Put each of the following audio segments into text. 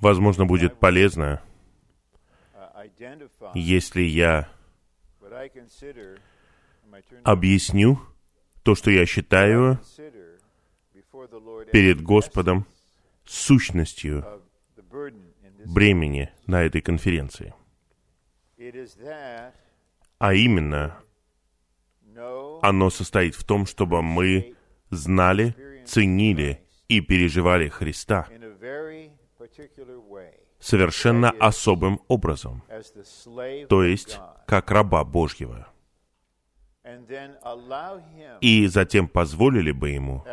Возможно, будет полезно, если я объясню то, что я считаю перед Господом сущностью бремени на этой конференции. А именно, оно состоит в том, чтобы мы знали, ценили и переживали Христа совершенно особым образом, то есть как раба Божьего. И затем позволили бы Ему,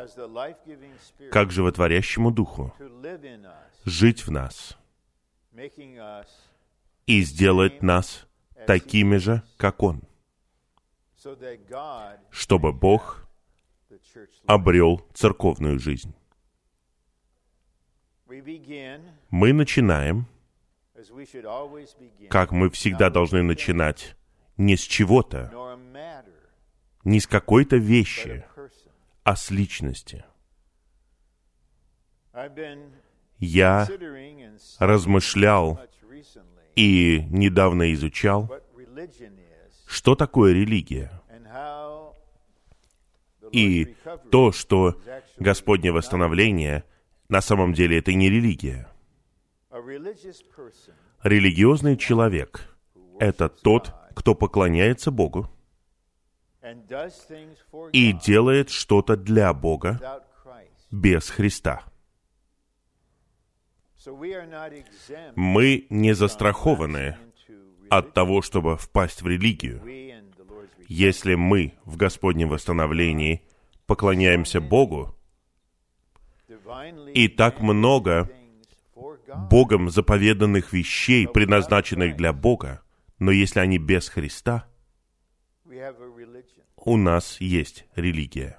как животворящему Духу, жить в нас и сделать нас такими же, как Он, чтобы Бог обрел церковную жизнь. Мы начинаем, как мы всегда должны начинать, не с чего-то, не с какой-то вещи, а с личности. Я размышлял и недавно изучал, что такое религия. И то, что Господнее восстановление, на самом деле это не религия. Религиозный человек — это тот, кто поклоняется Богу и делает что-то для Бога без Христа. Мы не застрахованы от того, чтобы впасть в религию. Если мы в Господнем восстановлении поклоняемся Богу, и так много Богом заповеданных вещей, предназначенных для Бога, но если они без Христа, у нас есть религия.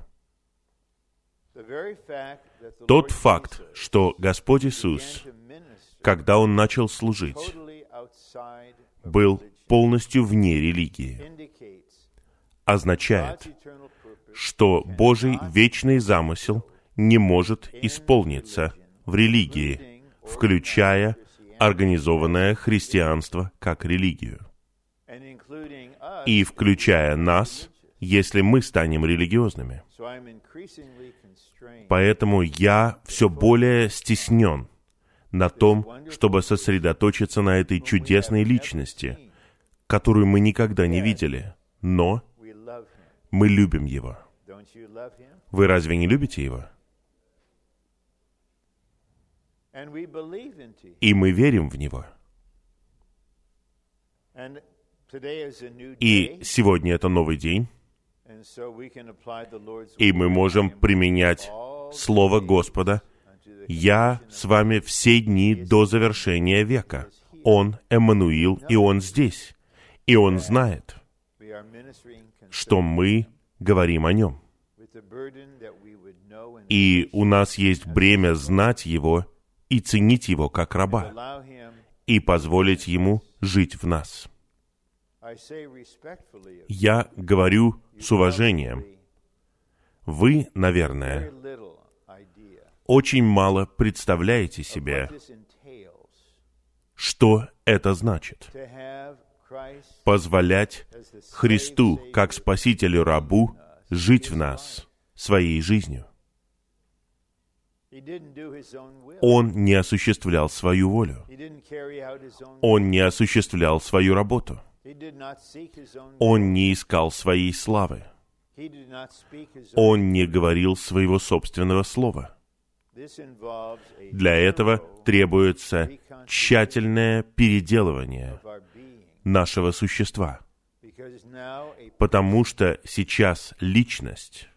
Тот факт, что Господь Иисус, когда Он начал служить, был полностью вне религии, означает, что Божий вечный замысел не может исполниться в религии, включая организованное христианство как религию. И включая нас, если мы станем религиозными. Поэтому я все более стеснен на том, чтобы сосредоточиться на этой чудесной личности, которую мы никогда не видели, но мы любим Его. Вы разве не любите Его? И мы верим в Него. И сегодня это новый день, и мы можем применять Слово Господа «Я с вами все дни до завершения века». Он Эммануил, и Он здесь. И Он знает, что мы говорим о Нем. И у нас есть бремя знать Его и ценить Его как раба, и позволить Ему жить в нас. Я говорю с уважением. Вы, наверное, очень мало представляете себе, что это значит. Позволять Христу, как Спасителю рабу, жить в нас своей жизнью. Он не осуществлял свою волю. Он не осуществлял свою работу. Он не искал своей славы. Он не говорил своего собственного слова. Для этого требуется тщательное переделывание нашего существа, потому что сейчас личность,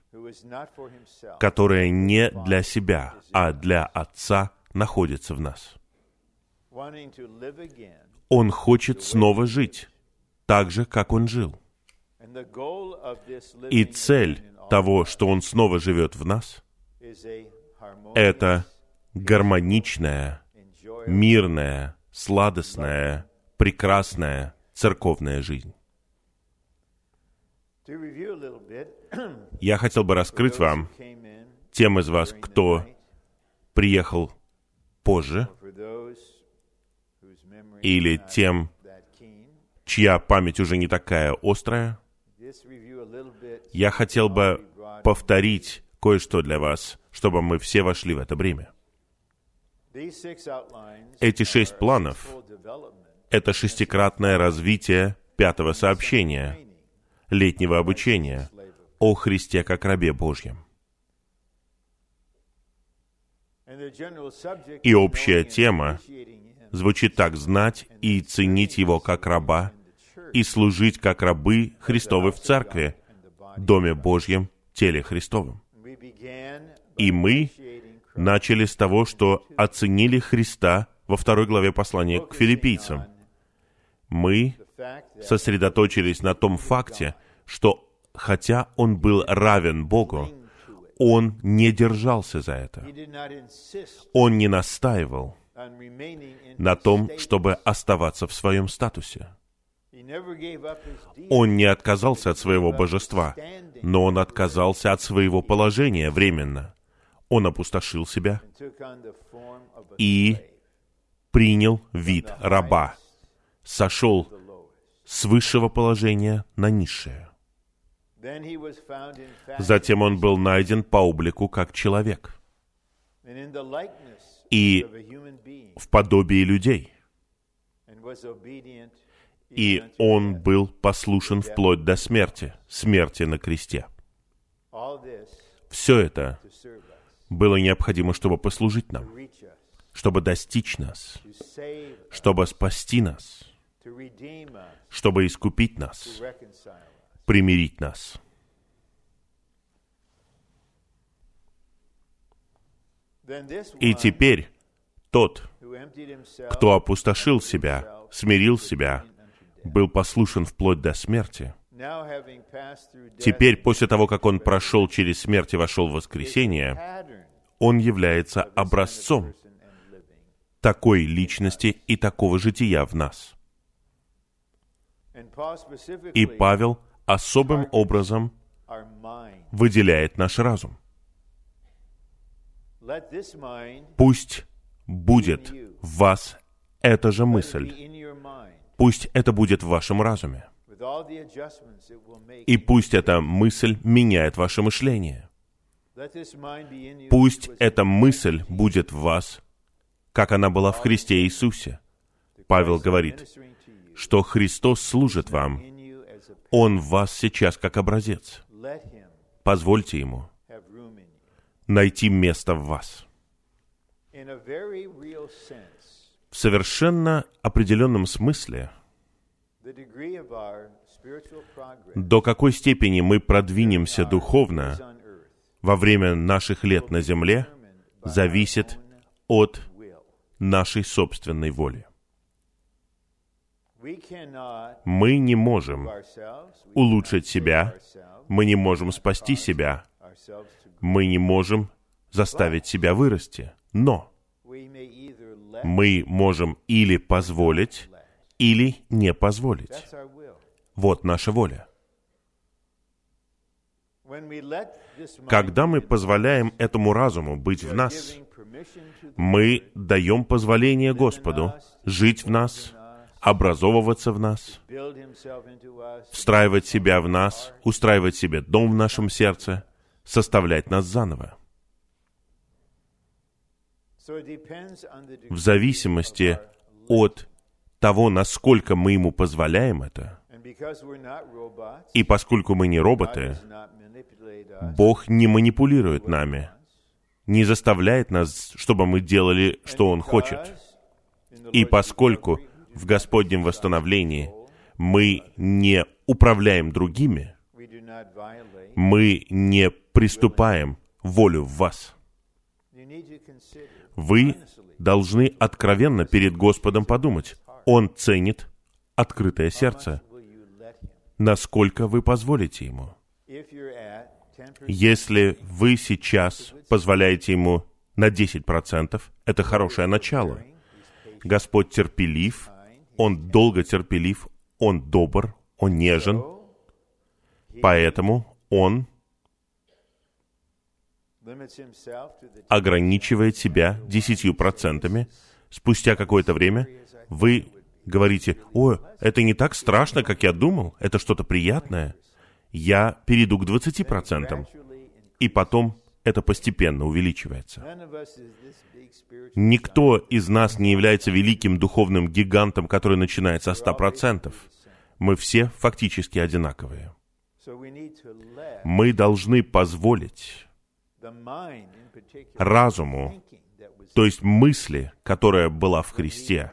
которая не для себя, а для Отца, находится в нас. Он хочет снова жить, так же, как он жил. И цель того, что он снова живет в нас, это гармоничная, мирная, сладостная, прекрасная церковная жизнь. Я хотел бы раскрыть вам тем из вас, кто приехал позже, или тем, чья память уже не такая острая, я хотел бы повторить кое-что для вас, чтобы мы все вошли в это бремя. Outlines Эти шесть планов это шестикратное развитие пятого сообщения, летнего обучения о Христе как рабе Божьем. И общая тема звучит так «знать и ценить Его как раба и служить как рабы Христовы в церкви, Доме Божьем, теле Христовом». И мы начали с того, что оценили Христа во второй главе послания к филиппийцам. Мы сосредоточились на том факте, что хотя Он был равен Богу, Он не держался за это. Он не настаивал на том, чтобы оставаться в своем статусе. Он не отказался от своего божества, но он отказался от своего положения временно. Он опустошил себя и принял вид раба, сошел. С высшего положения на низшее. Затем он был найден по облику как человек и в подобии людей. И он был послушен вплоть до смерти, смерти на кресте. Все это было необходимо, чтобы послужить нам, чтобы достичь нас, чтобы спасти нас, чтобы искупить нас, примирить нас. И теперь тот, кто опустошил себя, смирил себя, был послушен вплоть до смерти, теперь, после того, как он прошел через смерть и вошел в воскресение, он является образцом такой личности и такого жития в нас. И Павел особым образом выделяет наш разум. Пусть будет в вас эта же мысль. Пусть это будет в вашем разуме. И пусть эта мысль меняет ваше мышление. Пусть эта мысль будет в вас, как она была в Христе Иисусе. Павел говорит, что Христос служит вам. Он в вас сейчас как образец. Позвольте Ему найти место в вас. В совершенно определенном смысле, до какой степени мы продвинемся духовно во время наших лет на земле, зависит от нашей собственной воли. Мы не можем улучшить себя, мы не можем спасти себя, мы не можем заставить себя вырасти. Но мы можем или позволить, или не позволить. Вот наша воля. Когда мы позволяем этому разуму быть в нас, мы даем позволение Господу жить в нас, образовываться в нас, встраивать себя в нас, устраивать себе дом в нашем сердце, составлять нас заново. В зависимости от того, насколько мы ему позволяем это, и поскольку мы не роботы. Бог не манипулирует нами, не заставляет нас, чтобы мы делали, что Он хочет. И поскольку в Господнем восстановлении мы не управляем другими, мы не приступаем волю в вас. Вы должны откровенно перед Господом подумать. Он ценит открытое сердце. Насколько вы позволите Ему? If you're at 10%, Если вы сейчас позволяете Ему на 10%, это хорошее начало. Господь терпелив, Он долго терпелив, Он добр, Он нежен, поэтому Он ограничивает себя десятью процентами. Спустя какое-то время вы говорите, «О, это не так страшно, как я думал, это что-то приятное». Я перейду к 20%, gradually и потом это постепенно увеличивается. Никто из нас не является великим духовным гигантом, который начинается со 100%. Мы все фактически одинаковые. Мы должны позволить разуму, то есть мысли, которая была в Христе,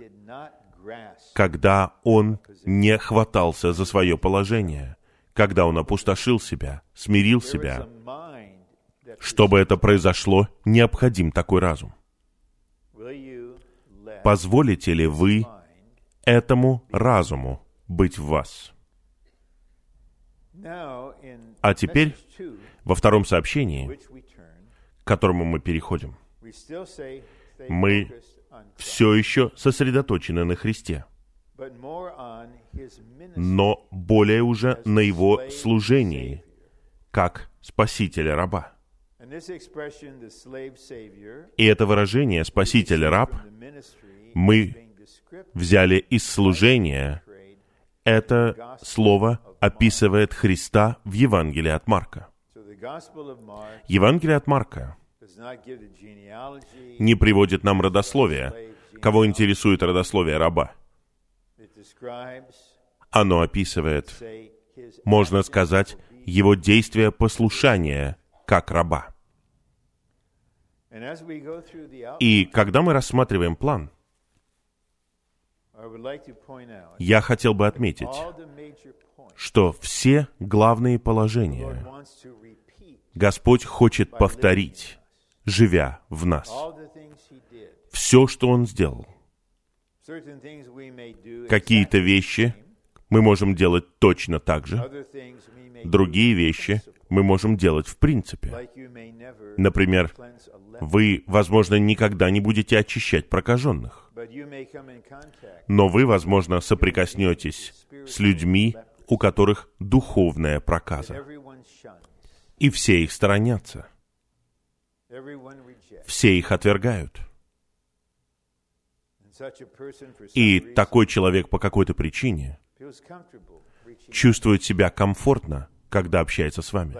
когда Он не хватался за свое положение, когда Он опустошил себя, смирил себя. Чтобы это произошло, необходим такой разум. Позволите ли вы этому разуму быть в вас? А теперь во втором сообщении, к которому мы переходим, Мы все еще сосредоточены на Христе, но более уже на Его служении, как Спасителя раба. И это выражение «Спаситель раб» from the ministry мы взяли из служения. Это слово описывает Христа в Евангелии от Марка. Евангелие от Марка не приводит нам родословие. Кого интересует родословие раба? Оно описывает, можно сказать, его действие послушания как раба. И когда мы рассматриваем план, я хотел бы отметить, что все главные положения Господь хочет повторить, живя в нас. Все, что Он сделал. Какие-то вещи мы можем делать точно так же, другие вещи мы можем делать в принципе. Например, Вы, возможно, никогда не будете очищать прокаженных, но вы, возможно, соприкоснетесь с людьми, у которых духовная проказа. И все их сторонятся, все их отвергают. И такой человек по какой-то причине чувствует себя комфортно, когда общается с вами,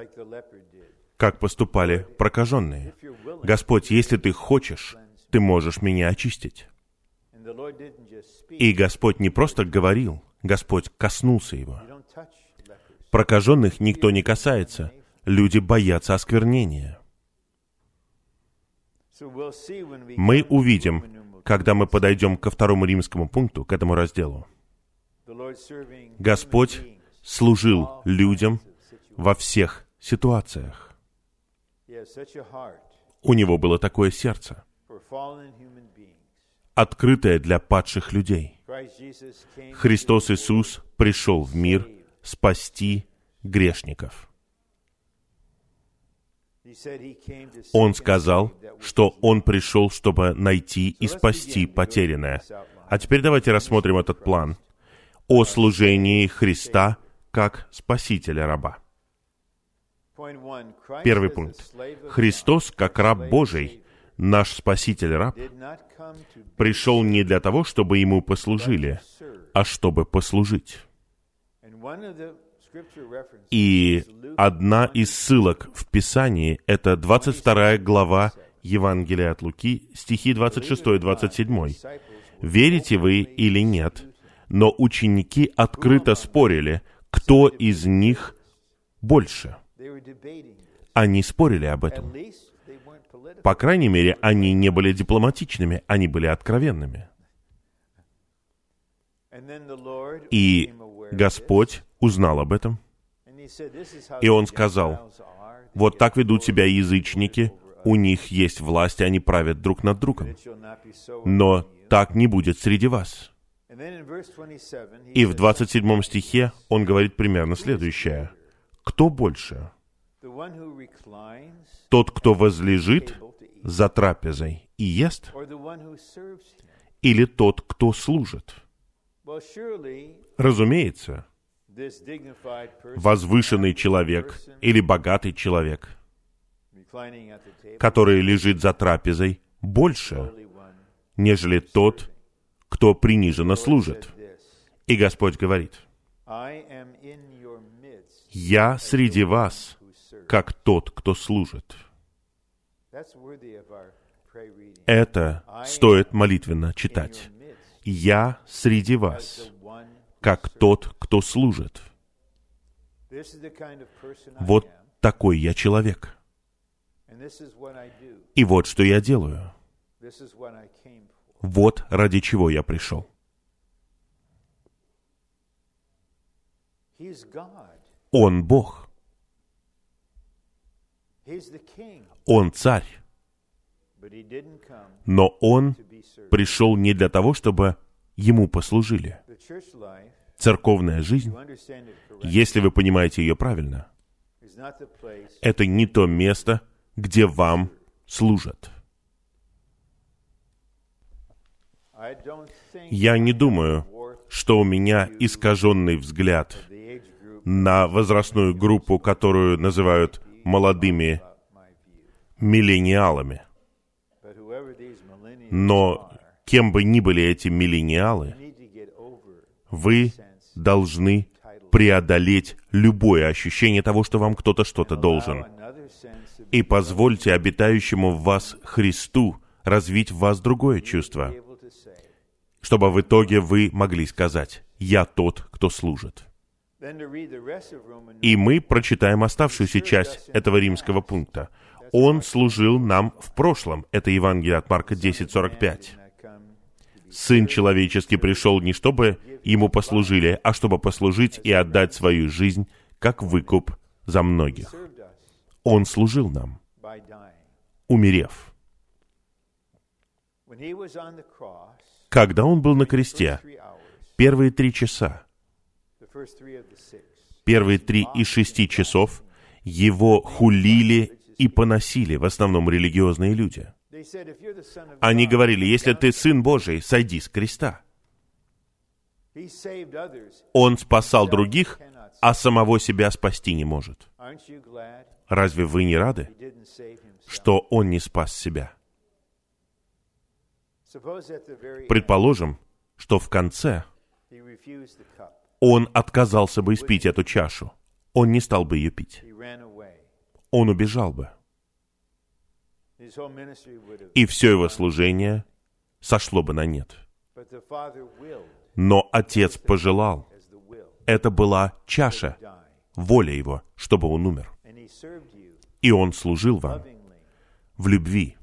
как поступали прокаженные. Господь, если ты хочешь, ты можешь меня очистить. И Господь не просто говорил, Господь коснулся его. Прокаженных никто не касается. Люди боятся осквернения. Мы увидим, когда мы подойдем ко второму римскому пункту, к этому разделу. Господь служил людям. Во всех ситуациях. У него было такое сердце, открытое для падших людей. Христос Иисус пришел в мир спасти грешников. Он сказал, что Он пришел, чтобы найти и спасти потерянное. А теперь давайте рассмотрим этот план о служении Христа как Спасителя раба. Первый пункт. Христос, как раб Божий, наш Спаситель-раб, пришел не для того, чтобы Ему послужили, а чтобы послужить. И одна из ссылок в Писании — это 22 глава Евангелия от Луки, стихи 26-27. Верите вы или нет, но ученики открыто спорили, кто из них больше. Они спорили об этом. По крайней мере, они не были дипломатичными, они были откровенными. И Господь узнал об этом. this, and he said, "This is how И Он сказал, Вот так ведут себя язычники, у них есть власть, и они правят друг над другом. Но among you." так не будет среди вас. And then in verse 27, he И в says, 27 стихе он говорит примерно следующее. Кто больше? "The one who reclines Тот, кто возлежит за трапезой и ест, or the one who serves him." или тот, кто служит? Разумеется, возвышенный человек или богатый человек который лежит за трапезой, больше, нежели тот, кто приниженно служит. И Господь говорит, «Я среди вас, как тот, кто служит». Это стоит молитвенно читать. «Я среди вас, как тот, кто служит». Вот такой я человек. И вот что я делаю. Вот ради чего я пришел. Он Бог. Он царь. Но он пришел не для того, чтобы ему послужили. Церковная жизнь, если вы понимаете ее правильно, это не то место, где вам служат. Я не думаю, что у меня искаженный взгляд на возрастную группу, которую называют молодыми миллениалами. Но кем бы ни были эти миллениалы, вы должны преодолеть любое ощущение того, что вам кто-то что-то должен. И позвольте обитающему в вас Христу развить в вас другое чувство, чтобы в итоге вы могли сказать «Я тот, кто служит». И мы прочитаем оставшуюся часть этого римского пункта. Он служил нам в прошлом. Это Евангелие от Марка 10.45. did not come Сын человеческий пришел не чтобы ему послужили, а чтобы послужить и отдать свою жизнь как выкуп за многих. Он служил нам, умерев. Когда он был на кресте, первые три часа, первые три из шести часов, его хулили и поносили, в основном религиозные люди. Они говорили, если ты сын Божий, сойди с креста. Он спасал других, а самого себя спасти не может. Разве вы не рады, что он не спас себя? Предположим, что в конце он отказался бы испить эту чашу. Он не стал бы ее пить. Он убежал бы. И все его служение сошло бы на нет. Но Отец пожелал. Это была чаша, воля его, чтобы он умер. И он служил вам в любви,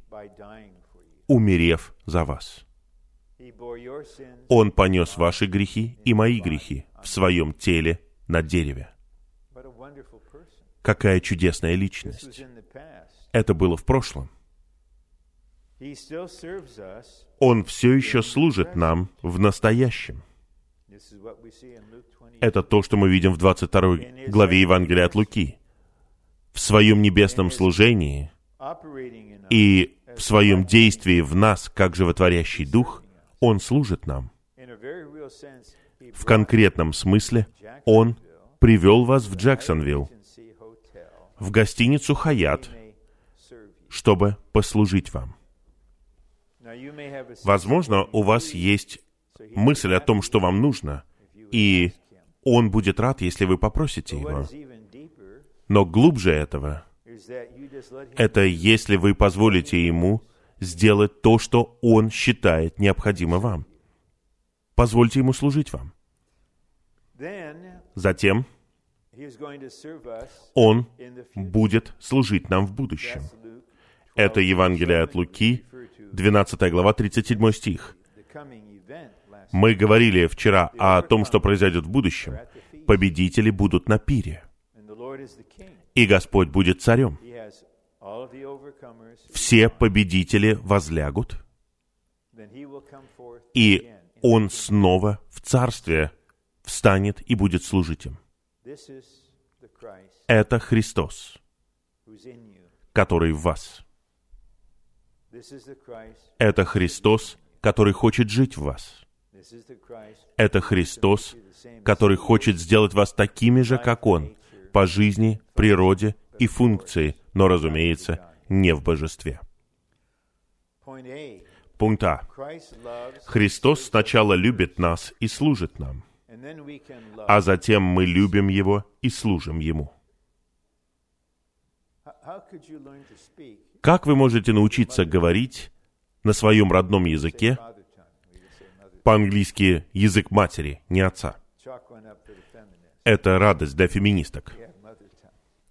умерев за вас. Он понес ваши грехи и мои грехи в своем теле на дереве. Какая чудесная личность. Это было в прошлом. Он все еще служит нам в настоящем. This is what we see in Luke 20. Это то, что мы видим в 22 главе Евангелия от Луки. В своем небесном служении и в своем действии в нас, как животворящий дух, Он служит нам. В конкретном смысле Он привел вас в Джексонвилл, в гостиницу «Хаят», чтобы послужить вам. Возможно, у вас есть мысль о том, что вам нужно, и Он будет рад, если вы попросите Его. Но глубже этого это если вы позволите ему сделать то, что он считает необходимо вам. Позвольте ему служить вам. Затем он будет служить нам в будущем. Это Евангелие от Луки, 12 глава, 37 стих. Мы говорили вчера о том, что произойдет в будущем. Победители будут на пире, и Господь будет царем. Все победители возлягут, и. Он снова в царстве встанет и будет служить им. Это Христос, который в вас. Это Христос, который хочет жить в вас. Это Христос, который хочет сделать вас такими же, как Он, по жизни, природе и функции, но, разумеется, не в божестве. Пункт А. Христос сначала любит нас и служит нам, а затем мы любим Его и служим Ему. Как вы можете научиться говорить на своем родном языке, по-английски язык матери, не отца? Это радость для феминисток.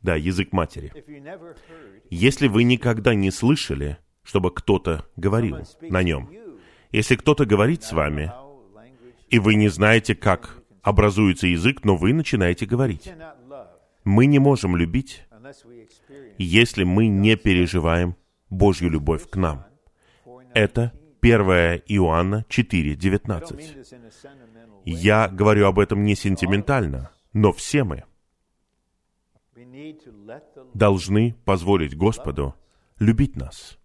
Да, язык матери. Если вы никогда не слышали, чтобы кто-то говорил на нем, если кто-то говорит с вами, и вы не знаете, как образуется язык, но вы начинаете говорить. Мы не можем любить, если мы не переживаем Божью любовь к нам. Это 1 Иоанна 4, I don't mean 19. this in a sentimental way. Я говорю об этом не сентиментально, но все мы должны позволить Господу любить нас.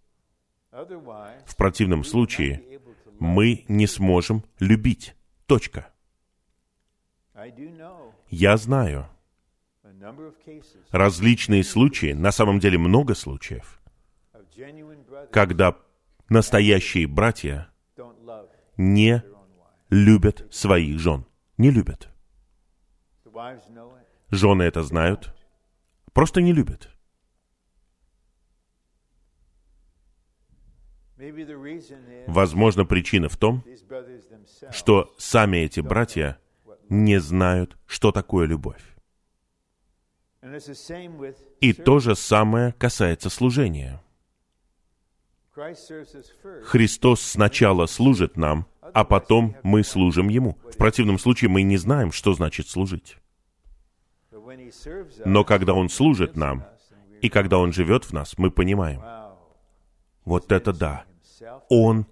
В противном случае мы не сможем любить. Точка. Я знаю различные случаи, на самом деле много случаев, когда настоящие братья не любят своих жен. Не любят. Жены это знают, просто не любят. Возможно, причина в том, что сами эти братья не знают, что такое любовь. И то же самое касается служения. Христос сначала служит нам, а потом мы служим Ему. В противном случае мы не знаем, что значит служить. Но когда Он служит нам, и когда Он живет в нас, мы понимаем, вот это да, Он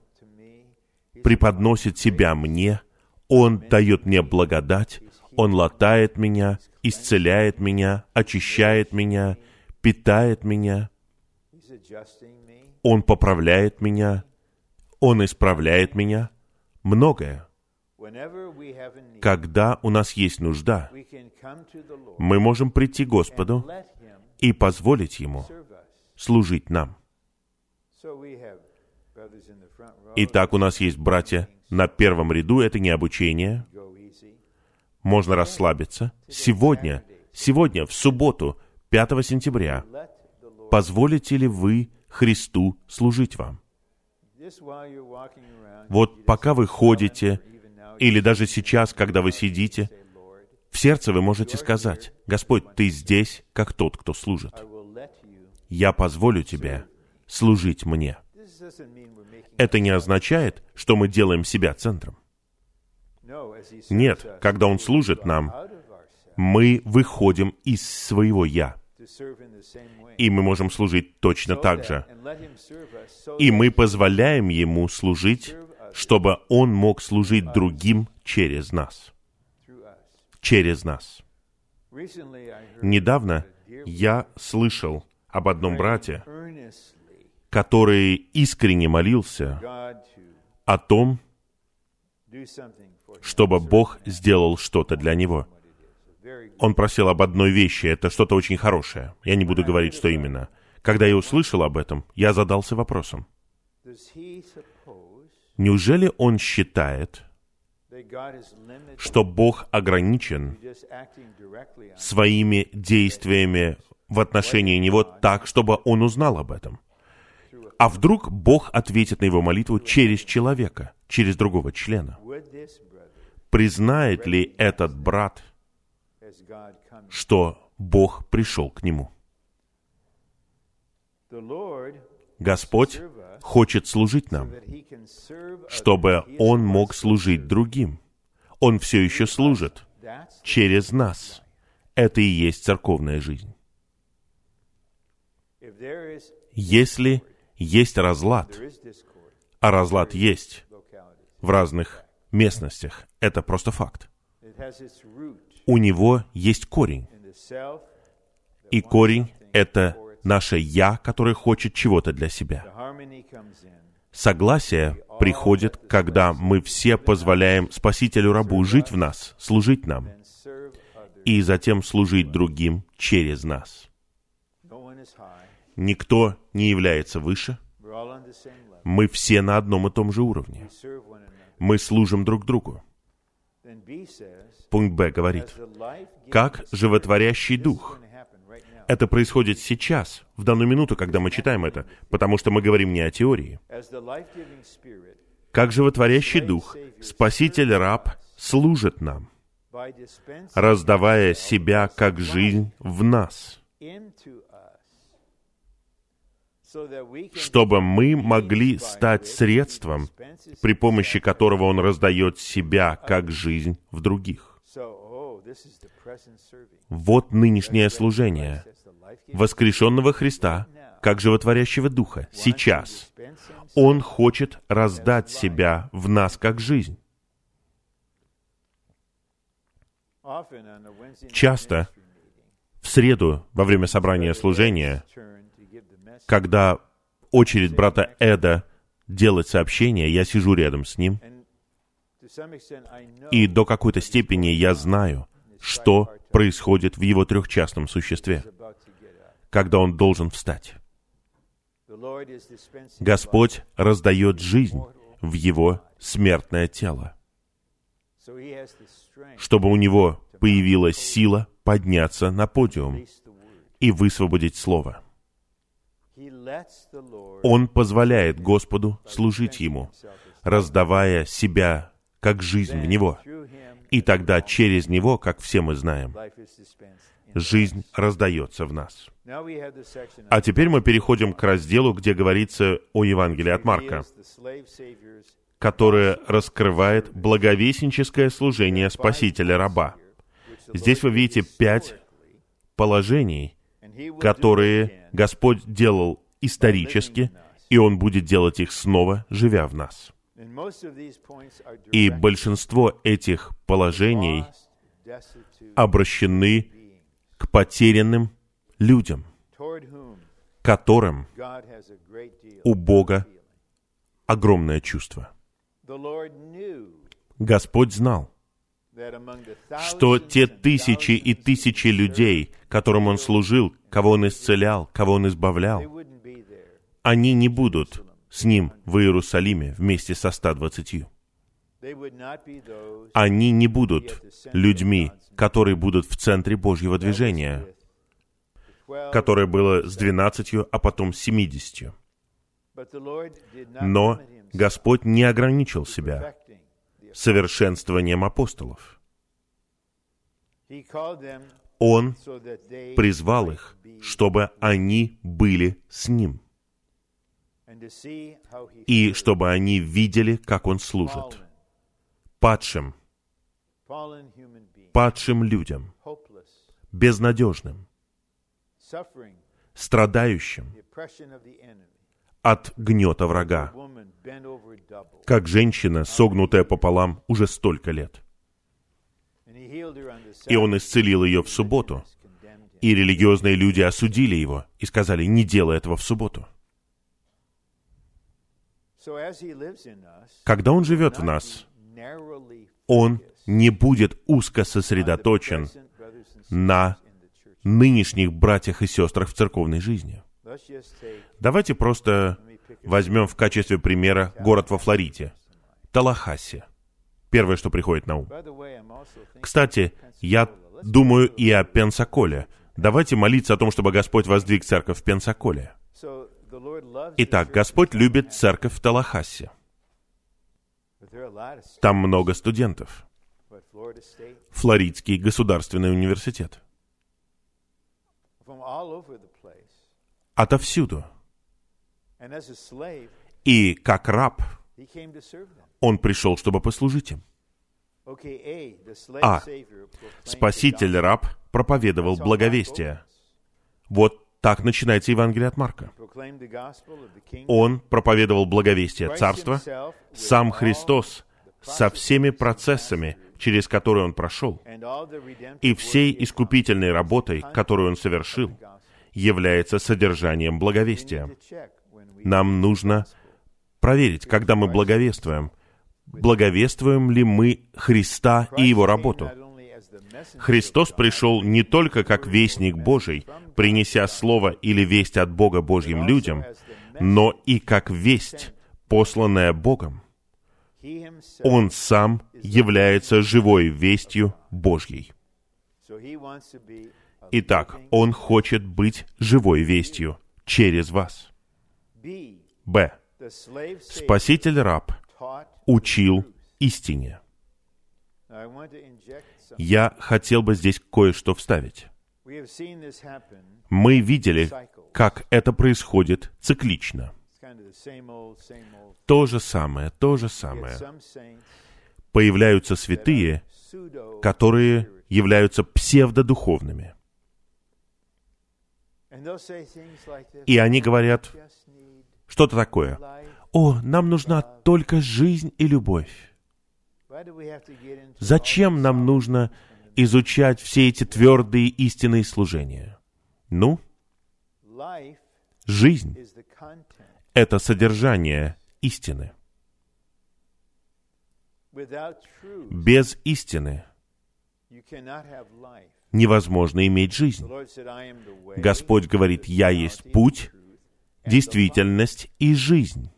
преподносит себя мне, Он дает мне благодать, Он латает меня, исцеляет меня, очищает меня, питает меня. Он поправляет меня, Он исправляет меня. Многое. Когда у нас есть нужда, мы можем прийти к Господу и позволить Ему служить нам. Итак, у нас есть братья на первом ряду, это не обучение, можно расслабиться. Сегодня, сегодня, в субботу, 5 сентября, позволите ли вы Христу служить вам? Вот пока вы ходите, или даже сейчас, когда вы сидите, в сердце вы можете сказать, «Господь, Ты здесь, как тот, кто служит. Я позволю Тебе служить мне». Это не означает, что мы делаем себя центром. Нет, когда Он служит нам, мы выходим из своего «я», и мы можем служить точно так же. И мы позволяем Ему служить, чтобы Он мог служить другим через нас. Через нас. Недавно я слышал об одном брате, который искренне молился о том, чтобы Бог сделал что-то для него. Он просил об одной вещи, это что-то очень хорошее. Я не буду говорить, что именно. Когда я услышал об этом, я задался вопросом. Неужели он считает, что Бог ограничен своими действиями в отношении него так, чтобы он узнал об этом? А вдруг Бог ответит на его молитву через человека, через другого члена? Признает ли этот брат, что Бог пришел к нему? Господь хочет служить нам, чтобы Он мог служить другим. Он все еще служит через нас. Это и есть церковная жизнь. Если есть разлад, а разлад есть в разных местностях, это просто факт. У него есть корень, и корень — это наше «я», которое хочет чего-то для себя. Согласие приходит, когда мы все позволяем Спасителю-рабу жить в нас, служить нам, и затем служить другим через нас. Никто не является выше. Мы все на одном и том же уровне. Мы служим друг другу. Пункт Б говорит, как животворящий дух. Это происходит сейчас, в данную минуту, когда мы читаем это, потому что мы говорим не о теории. Как животворящий дух, Спаситель-раб служит нам, раздавая себя как жизнь в нас, чтобы мы могли стать средством, при помощи которого Он раздает себя как жизнь в других. Oh. Вот нынешнее служение воскрешенного Христа как животворящего Духа сейчас. Он хочет раздать себя в нас как жизнь. Часто в среду во время собрания служения, когда очередь брата Эда делать сообщение, я сижу рядом с ним, и до какой-то степени я знаю, что происходит в его трехчастном существе, когда он должен встать. Господь раздает жизнь в его смертное тело, чтобы у него появилась сила подняться на подиум и высвободить слово. Он позволяет Господу служить ему, раздавая себя как жизнь в него. И тогда через него, как все мы знаем, жизнь раздается в нас. А теперь мы переходим к разделу, где говорится о Евангелии от Марка, которое раскрывает благовестническое служение Спасителя раба. Здесь вы видите пять положений, которые Господь делал исторически, и Он будет делать их снова, живя в нас. И большинство этих положений обращены к потерянным людям, которым у Бога огромное чувство. Господь знал, что те тысячи и тысячи людей, которым Он служил, кого Он исцелял, кого Он избавлял, они не будут с Ним в Иерусалиме вместе со 120. They would not be those Они не будут людьми, которые будут в центре Божьего движения, with the 12, которое было с 12, а потом с 70. but the Lord did not Но Господь не ограничил себя совершенствованием апостолов. Он призвал их, чтобы они были с Ним, и чтобы они видели, как Он служит падшим, падшим людям, безнадежным, страдающим от гнета врага, как женщина, согнутая пополам уже столько лет. И Он исцелил ее в субботу, и религиозные люди осудили его и сказали, не делай этого в субботу. Когда Он живет в нас, Он не будет узко сосредоточен на нынешних братьях и сестрах в церковной жизни. Давайте просто возьмем в качестве примера город во Флориде, Талахасси. Первое, что приходит на ум. Кстати, я думаю и о Пенсаколе. Давайте молиться о том, чтобы Господь воздвиг церковь в Пенсаколе. Итак, Господь любит церковь в Талахассе. Там много студентов. Флоридский государственный университет. Отовсюду. И как раб, он пришел, чтобы послужить им. А. Спаситель раб проповедовал благовестие. Вот так начинается Евангелие от Марка. Он проповедовал благовестие Царства, сам Христос, со всеми процессами, через которые Он прошел, и всей искупительной работой, которую Он совершил, является содержанием благовестия. Нам нужно проверить, когда мы благовествуем, благовествуем ли мы Христа и Его работу. Христос пришел не только как вестник Божий, принеся слово или весть от Бога Божьим людям, но и как весть, посланная Богом. Он сам является живой вестью Божьей. Итак, Он хочет быть живой вестью через вас. Б. Спаситель-раб учил истине. Я хотел бы здесь кое-что вставить. Мы видели, как это происходит циклично. То же самое, то же самое. Появляются святые, которые являются псевдодуховными. И они говорят что-то такое. О, нам нужна только жизнь и любовь. Зачем нам нужно изучать все эти твердые истинные служения? Ну, жизнь — это содержание истины. Без истины невозможно иметь жизнь. Господь говорит, «Я есть путь, действительность и жизнь».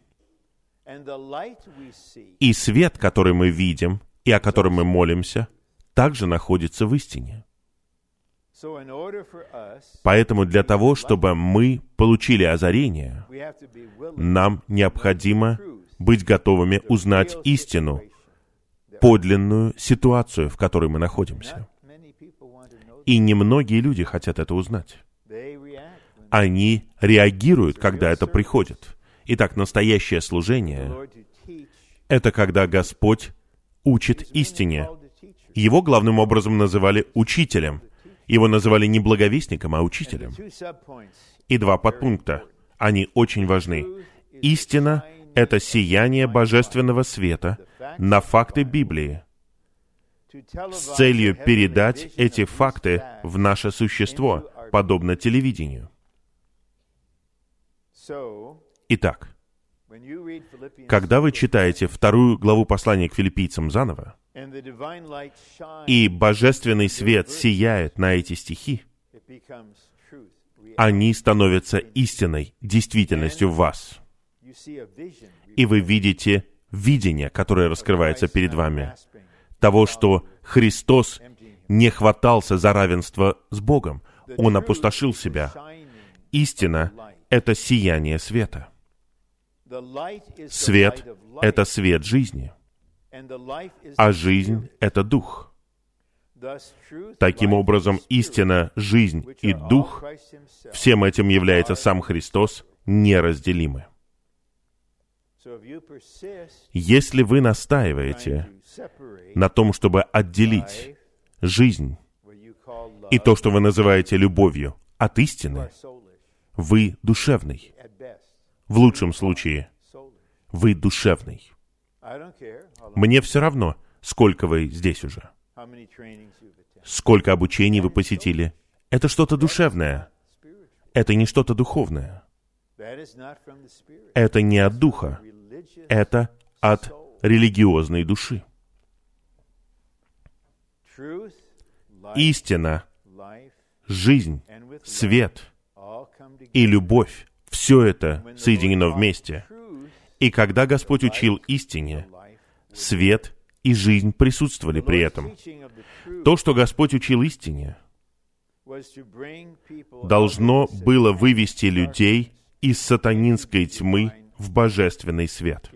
И свет, который мы видим, и о котором мы молимся, также находится в истине. Поэтому для того, чтобы мы получили озарение, нам необходимо быть готовыми узнать истину, подлинную ситуацию, в которой мы находимся. И немногие люди хотят это узнать. Они реагируют, когда это приходит. Итак, настоящее служение — это когда Господь учит истине. Его главным образом называли учителем. Его называли не благовестником, а учителем. И два подпункта. Они очень важны. Истина — это сияние божественного света на факты Библии с целью передать эти факты в наше существо, подобно телевидению. Итак, когда вы читаете вторую главу послания к филиппийцам заново, и божественный свет сияет на эти стихи, они становятся истиной, действительностью в вас. И вы видите видение, которое раскрывается перед вами, того, что Христос не хватался за равенство с Богом. Он опустошил себя. Истина — это сияние света. Свет — это свет жизни, а жизнь — это дух. Таким образом, истина, жизнь и дух, всем этим является сам Христос, неразделимы. Если вы настаиваете на том, чтобы отделить жизнь и то, что вы называете любовью, от истины, вы душевный. В лучшем случае, вы душевный. Мне все равно, сколько вы здесь уже. Сколько обучений вы посетили. Это что-то душевное. Это не что-то духовное. Это не от духа. Это от религиозной души. Истина, жизнь, свет и любовь все это соединено вместе. И когда Господь учил истине, свет и жизнь присутствовали при этом. То, что Господь учил истине, должно было вывести людей из сатанинской тьмы в божественный свет.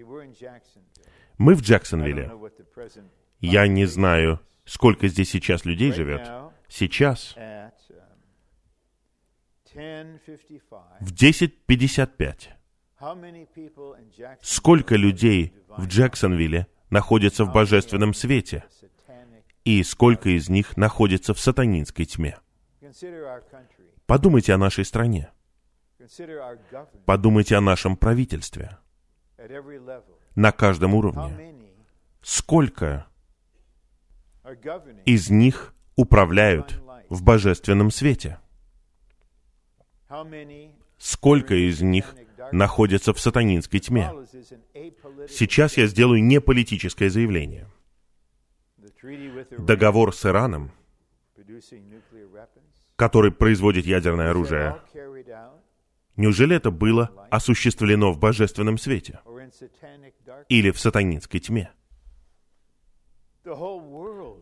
Мы в Джексонвилле. Я не знаю, сколько здесь сейчас людей живет. Сейчас в 10.55. Сколько людей в Джексонвилле находятся в божественном свете? И сколько из них находится в сатанинской тьме? Подумайте о нашей стране. Подумайте о нашем правительстве. На каждом уровне. Сколько из них управляют в божественном свете? Сколько из них находятся в сатанинской тьме? Сейчас я сделаю не политическое заявление. Договор с Ираном который производит ядерное оружие, неужели это было осуществлено в божественном свете или в сатанинской тьме?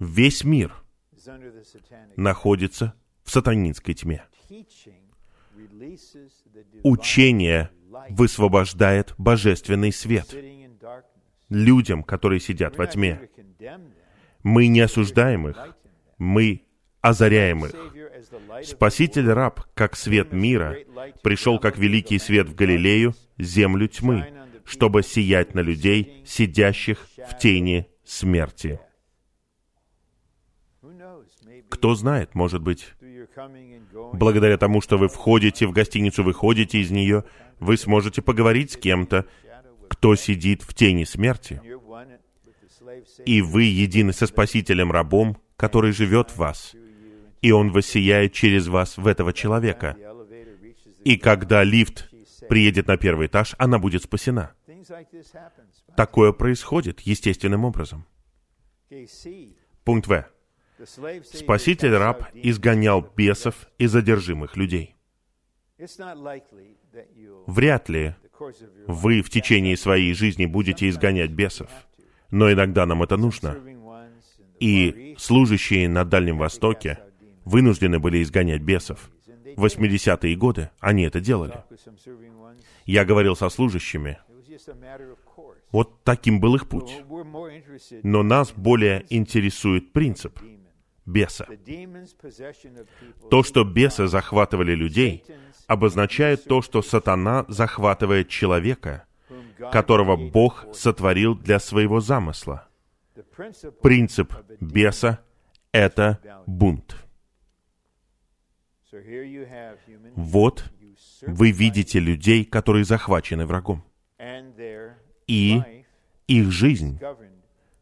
Весь мир находится в сатанинской тьме. Учение высвобождает божественный свет людям, которые сидят во тьме. Мы не осуждаем их, мы озаряем их. Спаситель раб, как свет мира, пришел как великий свет в Галилею, землю тьмы, чтобы сиять на людей, сидящих в тени смерти. Кто знает, может быть, благодаря тому, что вы входите в гостиницу, выходите из нее, вы сможете поговорить с кем-то, кто сидит в тени смерти, и вы едины со Спасителем-рабом, который живет в вас, и Он воссияет через вас в этого человека. И когда лифт приедет на первый этаж, она будет спасена. Такое происходит естественным образом. Пункт В. Спаситель-раб изгонял бесов и задержимых людей. Вряд ли вы в течение своей жизни будете изгонять бесов, но иногда нам это нужно. И служащие на Дальнем Востоке вынуждены были изгонять бесов. В 80-е годы они это делали. Я говорил со служащими. Вот таким был их путь. Но нас более интересует принцип. Беса. То, что бесы захватывали людей, обозначает то, что сатана захватывает человека, которого Бог сотворил для своего замысла. Принцип беса — это бунт. Вот вы видите людей, которые захвачены врагом. И их жизнь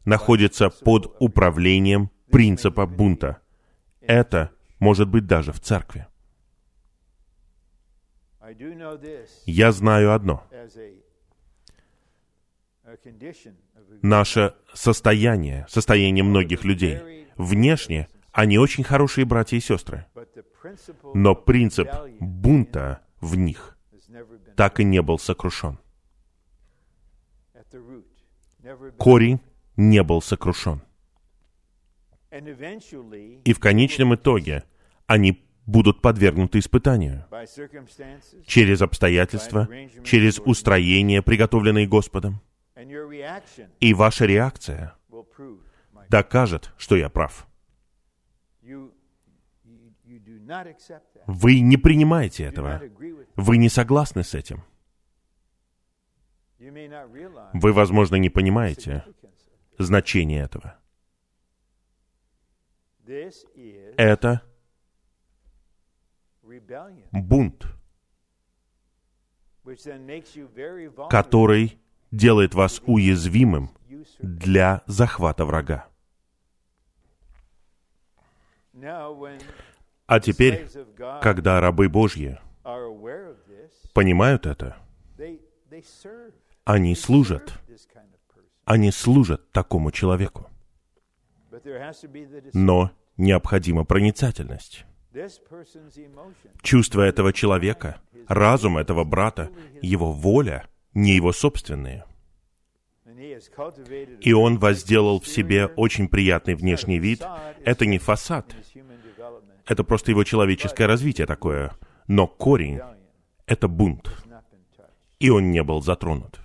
находится под управлением принципа бунта. Это может быть даже в церкви. Я знаю одно. Наше состояние, состояние многих людей, внешне они очень хорошие братья и сестры, но принцип бунта в них так и не был сокрушен. Корень не был сокрушен. И в конечном итоге они будут подвергнуты испытанию через обстоятельства, через устроения, приготовленные Господом. И ваша реакция докажет, что я прав. Вы не принимаете этого. Вы не согласны с этим. Вы, возможно, не понимаете значение этого. Это бунт, который делает вас уязвимым для захвата врага. А теперь, когда рабы Божьи понимают это, они служат. Они служат такому человеку. Но необходима проницательность. Чувства этого человека, разум этого брата, его воля не его собственные. И он возделал в себе очень приятный внешний вид. Это не фасад, это просто его человеческое развитие такое. Но корень это бунт, и он не был затронут.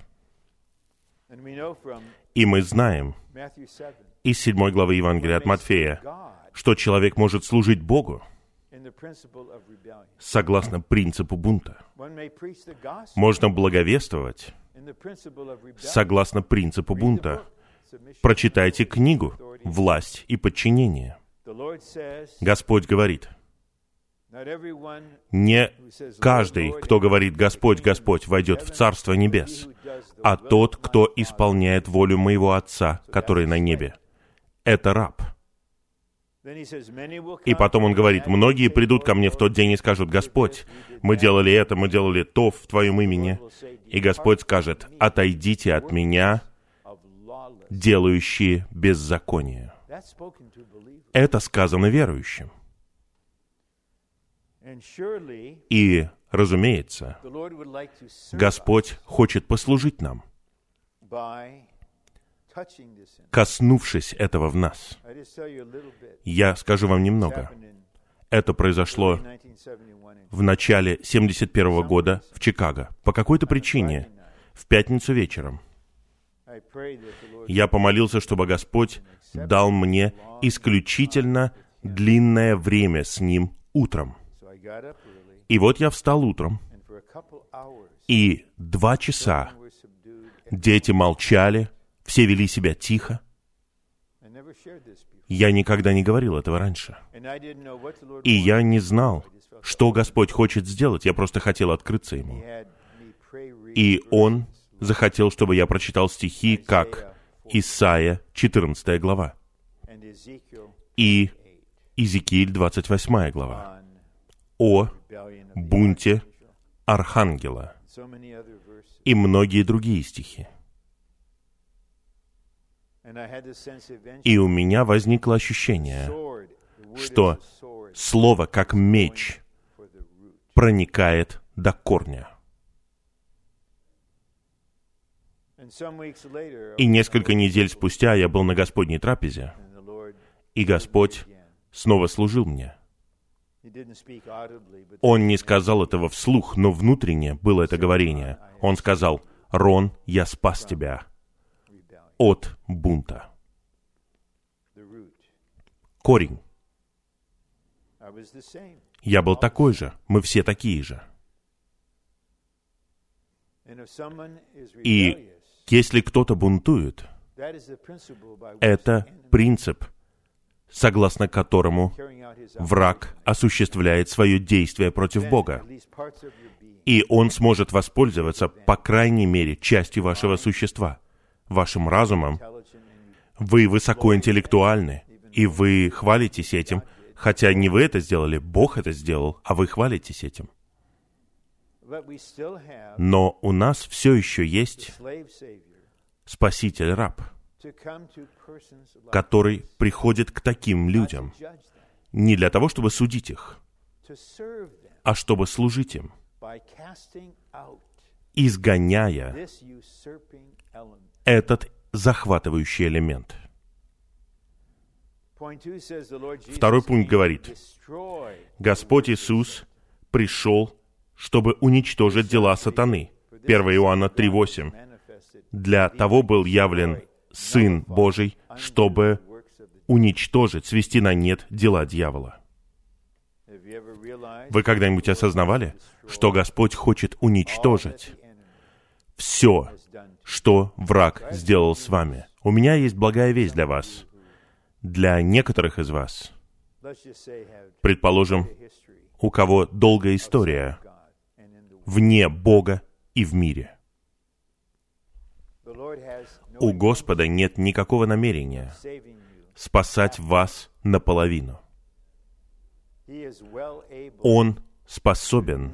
И мы знаем Matthew 7 из 7 главы Евангелия от Матфея, что человек может служить Богу согласно принципу бунта. Можно благовествовать согласно принципу бунта. Прочитайте книгу «Власть и подчинение». Господь говорит, не каждый, кто говорит «Господь, Господь», войдет в Царство Небес, а тот, кто исполняет волю моего Отца, который на небе. Это раб. И потом он говорит, многие придут ко мне в тот день и скажут, Господь, мы делали это, мы делали то в Твоем имени. И Господь скажет, отойдите от меня, делающие беззаконие. Это сказано верующим. И, разумеется, Господь хочет послужить нам, коснувшись этого в нас. Я скажу вам немного. Это произошло 1971 in в начале 71 года в Чикаго. По какой-то причине, в пятницу вечером, я помолился, чтобы Господь дал мне исключительно длинное время с Ним утром. И вот я встал утром, и два часа дети молчали, все вели себя тихо. Я никогда не говорил этого раньше. И я не знал, что Господь хочет сделать, я просто хотел открыться Ему. И Он захотел, чтобы я прочитал стихи, как Исаия, 14 глава, и Иезекииль, 28 глава, о бунте Архангела и многие другие стихи. И у меня возникло ощущение, что слово, как меч, проникает до корня. И несколько недель спустя я был на Господней трапезе, и Господь снова служил мне. Он не сказал этого вслух, но внутренне было это говорение. Он сказал, «Рон, я спас тебя от бунта». Корень. Я был такой же, мы все такие же. И если кто-то бунтует, это принцип, согласно которому враг осуществляет свое действие против Бога. И он сможет воспользоваться, по крайней мере, частью вашего существа, вашим разумом. Вы высокоинтеллектуальны, и вы хвалитесь этим, хотя не вы это сделали, Бог это сделал, а вы хвалитесь этим. Но у нас все еще есть Спаситель-раб, который приходит к таким людям не для того, чтобы судить их, а чтобы служить им, изгоняя. Этот захватывающий элемент. Второй пункт говорит, Господь Иисус пришел, чтобы уничтожить дела сатаны. 1 Иоанна 3.8. manifested Для того был явлен Сын Божий, чтобы уничтожить, свести на нет дела дьявола. Вы когда-нибудь осознавали, что Господь хочет уничтожить все, что враг сделал с вами? У меня есть благая весть для вас. Для некоторых из вас, предположим, у кого долгая история вне Бога и в мире. У Господа нет никакого намерения спасать вас наполовину. Он способен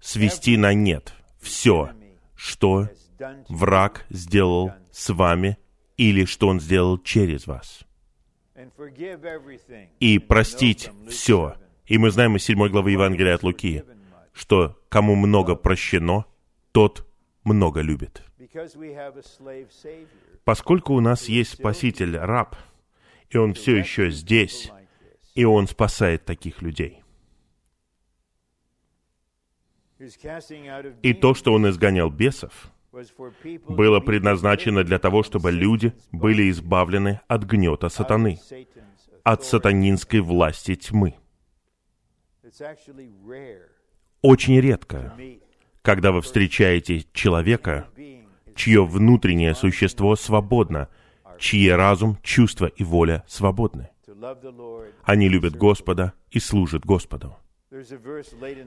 свести на нет все, что враг сделал с вами или что он сделал через вас. И простить все. 7, И мы знаем из 7 главы Евангелия от Луки, что кому много прощено, тот много любит. Поскольку у нас есть Спаситель, раб, и он все еще здесь, и он спасает таких людей. И то, что он изгонял бесов, было предназначено для того, чтобы люди были избавлены от гнета сатаны, от сатанинской власти тьмы. Очень редко, когда вы встречаете человека, чье внутреннее существо свободно, чьи разум, чувства и воля свободны. Они любят Господа и служат Господу.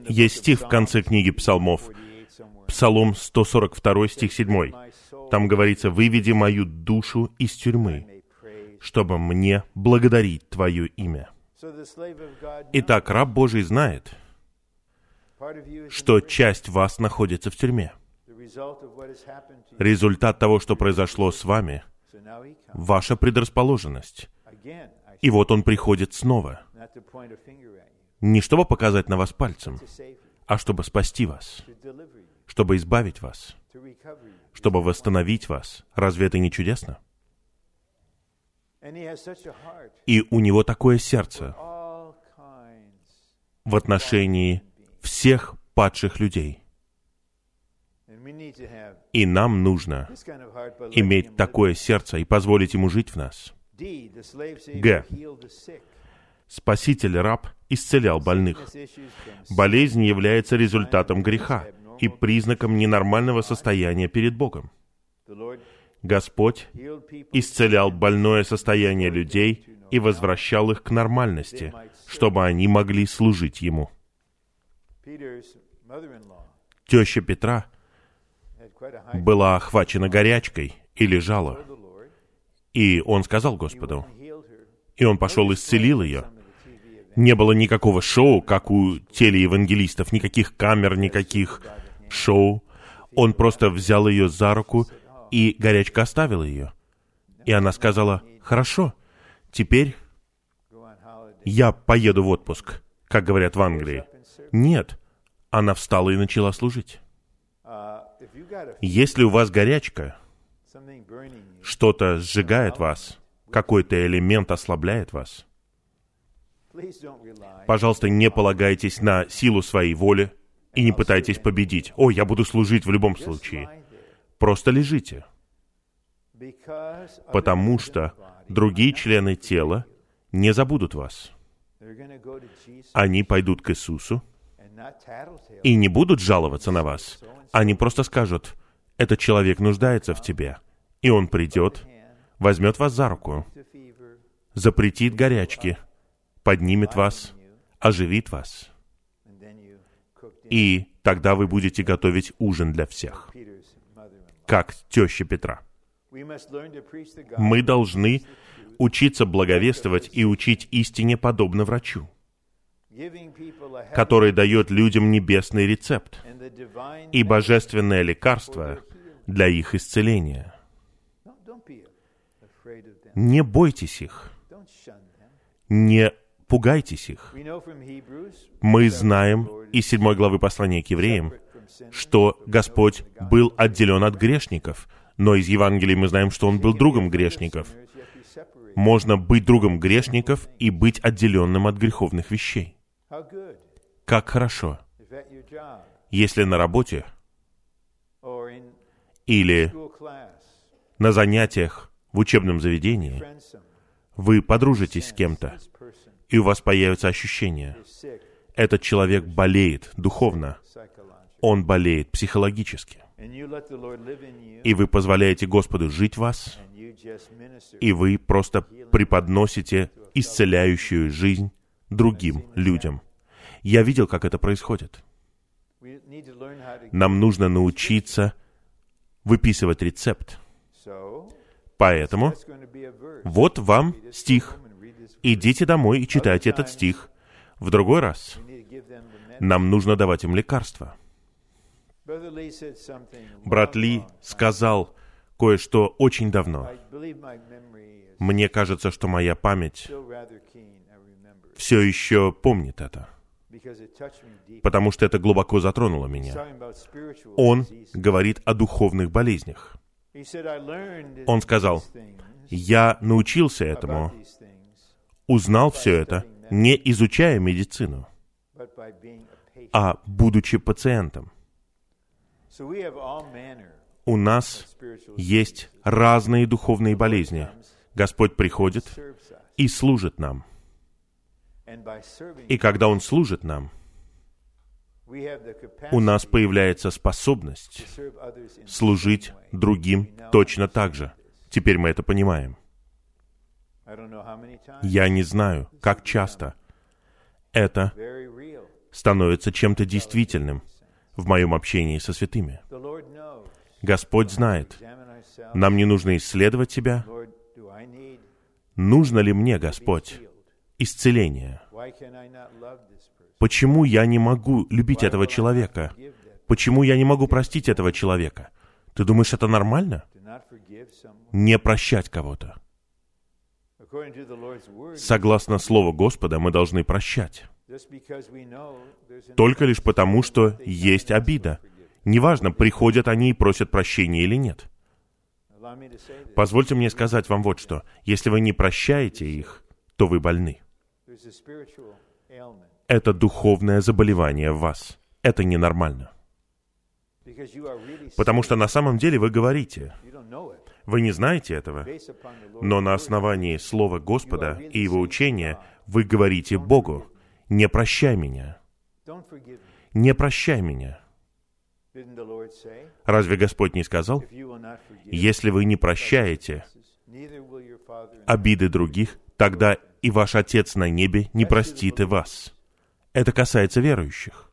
Есть стих в конце книги Псалмов, 48 somewhere. Псалом 142, стих 7. My soul Там говорится, «Выведи мою душу из тюрьмы, чтобы мне благодарить Твое имя». Итак, раб Божий знает, что часть вас находится в тюрьме. Результат того, что произошло с вами, ваша предрасположенность. И вот он приходит снова. Не чтобы показать на вас пальцем, а чтобы спасти вас, чтобы избавить вас, чтобы восстановить вас. Разве это не чудесно? И у него такое сердце в отношении всех падших людей. И нам нужно иметь такое сердце и позволить ему жить в нас. Г. healed the sick. Спаситель раб исцелял больных. Болезнь является результатом греха и признаком ненормального состояния перед Богом. Господь исцелял больное состояние людей и возвращал их к нормальности, чтобы они могли служить Ему. Теща Петра была охвачена горячкой и лежала, и он сказал Господу, и он пошел исцелил ее. Не было никакого шоу, как у телеевангелистов, никаких камер, никаких шоу. Он просто взял ее за руку, и горячка оставила ее. И она сказала, «Хорошо, теперь я поеду в отпуск», как говорят в Англии. Нет, она встала и начала служить. Если у вас горячка, что-то сжигает вас, какой-то элемент ослабляет вас, пожалуйста, не полагайтесь на силу своей воли и не пытайтесь победить. О, я буду служить в любом случае. Просто лежите, потому что другие члены тела не забудут вас. Они пойдут к Иисусу и не будут жаловаться на вас. Они просто скажут, этот человек нуждается в тебе. И он придет, возьмет вас за руку, запретит горячки, поднимет вас, оживит вас. И тогда вы будете готовить ужин для всех, как теща Петра. Мы должны учиться благовествовать и учить истине подобно врачу, который дает людям небесный рецепт и божественное лекарство для их исцеления. Не бойтесь их, не пугайтесь их. Мы знаем из 7 главы послания к евреям, что Господь был отделен от грешников, но из Евангелия мы знаем, что Он был другом грешников. Можно быть другом грешников и быть отделенным от греховных вещей. Как хорошо, если на работе или на занятиях в учебном заведении вы подружитесь с кем-то, и у вас появится ощущение, этот человек болеет духовно, он болеет психологически. И вы позволяете Господу жить в вас, и вы просто преподносите исцеляющую жизнь другим людям. Я видел, как это происходит. Нам нужно научиться выписывать рецепт. Поэтому вот вам стих. Идите домой и читайте этот стих. В другой раз нам нужно давать им лекарства. Брат Ли сказал кое-что очень давно. Мне кажется, что моя память все еще помнит это, потому что это глубоко затронуло меня. Он говорит о духовных болезнях. Он сказал, Я научился этому, узнал все это, не изучая медицину, а будучи пациентом. У нас есть разные духовные болезни. Господь приходит и служит нам. И когда Он служит нам, у нас появляется способность служить другим точно так же. Теперь мы это понимаем. Я не знаю, как часто это становится чем-то действительным в моем общении со святыми. Господь знает, нам не нужно исследовать себя, нужно ли мне, Господь, исцеление. Почему я не могу любить этого человека? Почему я не могу простить этого человека? Ты думаешь, это нормально? Не прощать кого-то. Согласно Слову Господа, мы должны прощать. Только лишь потому, что есть обида. Неважно, приходят они и просят прощения или нет. Позвольте мне сказать вам вот что. Если вы не прощаете их, то вы больны. Это духовное заболевание в вас. Это ненормально. Потому что на самом деле вы говорите, вы не знаете этого, но на основании Слова Господа и Его учения вы говорите Богу, не прощай меня, не прощай меня. Разве Господь не сказал, если вы не прощаете обиды других, тогда и ваш Отец на небе не простит и вас. Это касается верующих.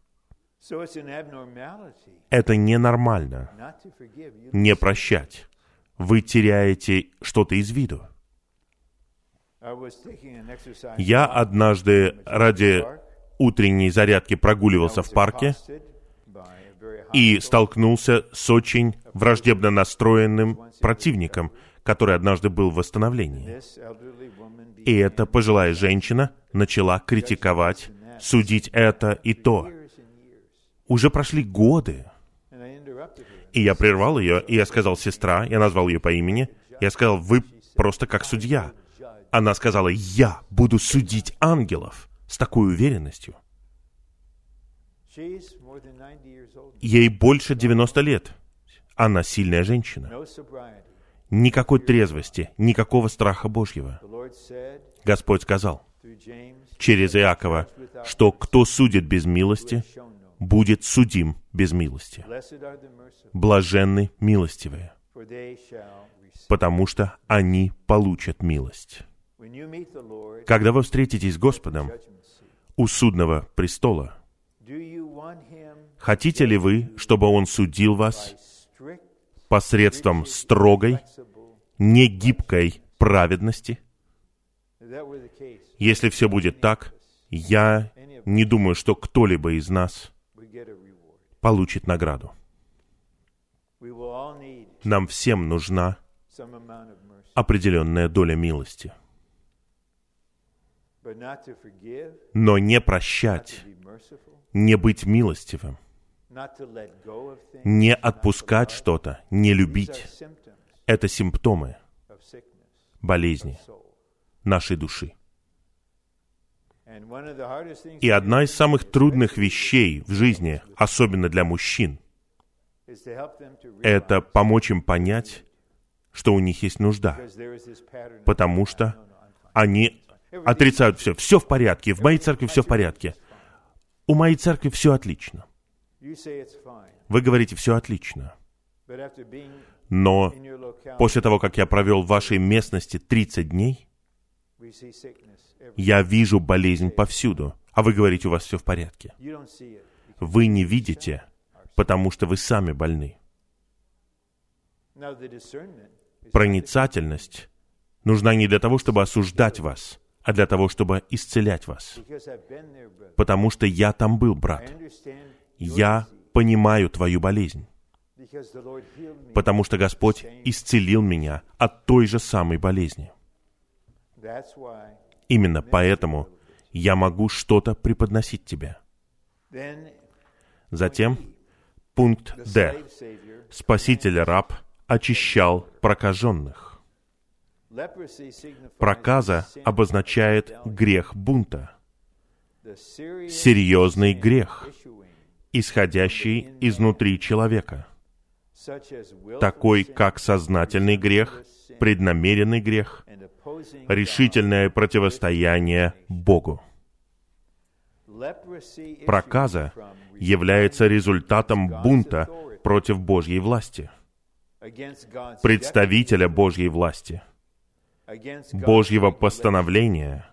Это ненормально не прощать. Вы теряете что-то из виду. Я однажды ради утренней зарядки прогуливался в парке и столкнулся с очень враждебно настроенным противником, который однажды был в восстановлении. И эта пожилая женщина начала критиковать, судить это и то. Уже прошли годы. И я прервал ее, и я сказал, сестра, я назвал ее по имени, я сказал, вы просто как судья. Она сказала, я буду судить ангелов с такой уверенностью. She's more than 90 years old. Ей больше 90 лет. Она сильная женщина. Никакой трезвости, никакого страха Божьего. Господь сказал через Иакова, что кто судит без милости. Будет судим без милости. Блаженны милостивые, потому что они получат милость. Когда вы встретитесь с Господом у судного престола, хотите ли вы, чтобы Он судил вас посредством строгой, негибкой праведности? Если все будет так, я не думаю, что кто-либо из нас получит награду. Нам всем нужна определенная доля милости. Но не прощать, не быть милостивым, не отпускать что-то, не любить. это симптомы болезни нашей души. И одна из самых трудных вещей в жизни, особенно для мужчин, это помочь им понять, что у них есть нужда, потому что они отрицают все. Все в порядке, в моей церкви все в порядке. У моей церкви все отлично. Вы говорите, все отлично. Но после того, как я провел в вашей местности 30 дней, я вижу болезнь повсюду, а вы говорите, у вас все в порядке. Вы не видите, потому что вы сами больны. Проницательность нужна не для того, чтобы осуждать вас, а для того, чтобы исцелять вас. Потому что я там был, брат. Я понимаю твою болезнь, потому что Господь исцелил меня от той же самой болезни. Именно поэтому я могу что-то преподносить тебе. Затем пункт Д. slave savior, Спаситель-раб очищал прокаженных. Проказа обозначает грех бунта, серьезный грех, исходящий изнутри человека, такой как сознательный грех, преднамеренный грех, решительное противостояние Богу. Проказа является результатом бунта против Божьей власти, представителя Божьей власти, Божьего постановления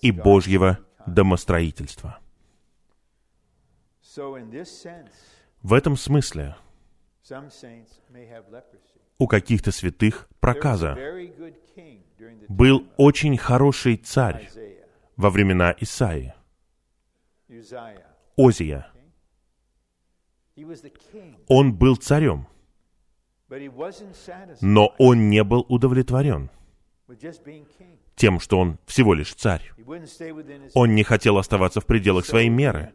и Божьего домостроительства. В этом смысле у каких-то святых проказа. Был очень хороший царь во времена Uzziah. Озия. Он был царем, Но он не был удовлетворен тем, что он всего лишь царь. Он не хотел оставаться в пределах своей меры.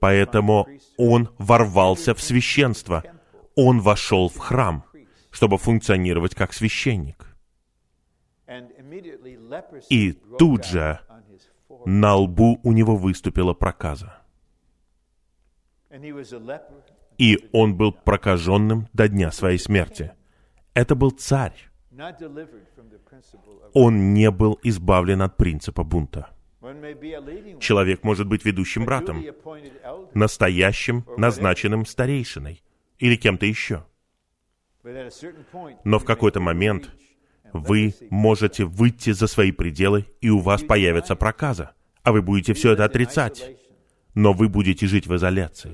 Поэтому он ворвался в священство. Он вошел в храм, чтобы функционировать как священник. И тут же На лбу у него выступила проказа. И он был прокаженным до дня своей смерти. Это был царь. Он не был избавлен от принципа бунта. Человек может быть ведущим братом, настоящим, назначенным старейшиной или кем-то еще. Но в какой-то момент вы можете выйти за свои пределы, и у вас появится проказа, а вы будете все это отрицать, но вы будете жить в изоляции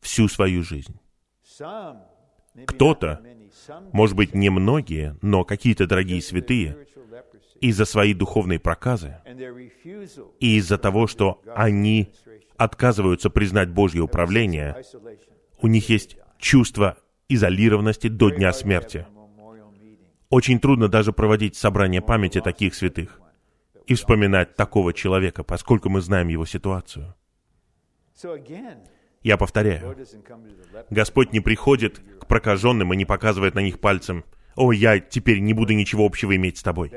всю свою жизнь. Кто-то, Может быть, не многие, но какие-то дорогие святые из-за своей духовной проказы и из-за того, что они отказываются признать Божье управление, у них есть чувство изолированности до дня смерти. Очень трудно даже проводить собрание памяти таких святых и вспоминать такого человека, поскольку мы знаем его ситуацию. Я повторяю, Господь не приходит к прокаженным и не показывает на них пальцем, «О, я теперь не буду ничего общего иметь с тобой.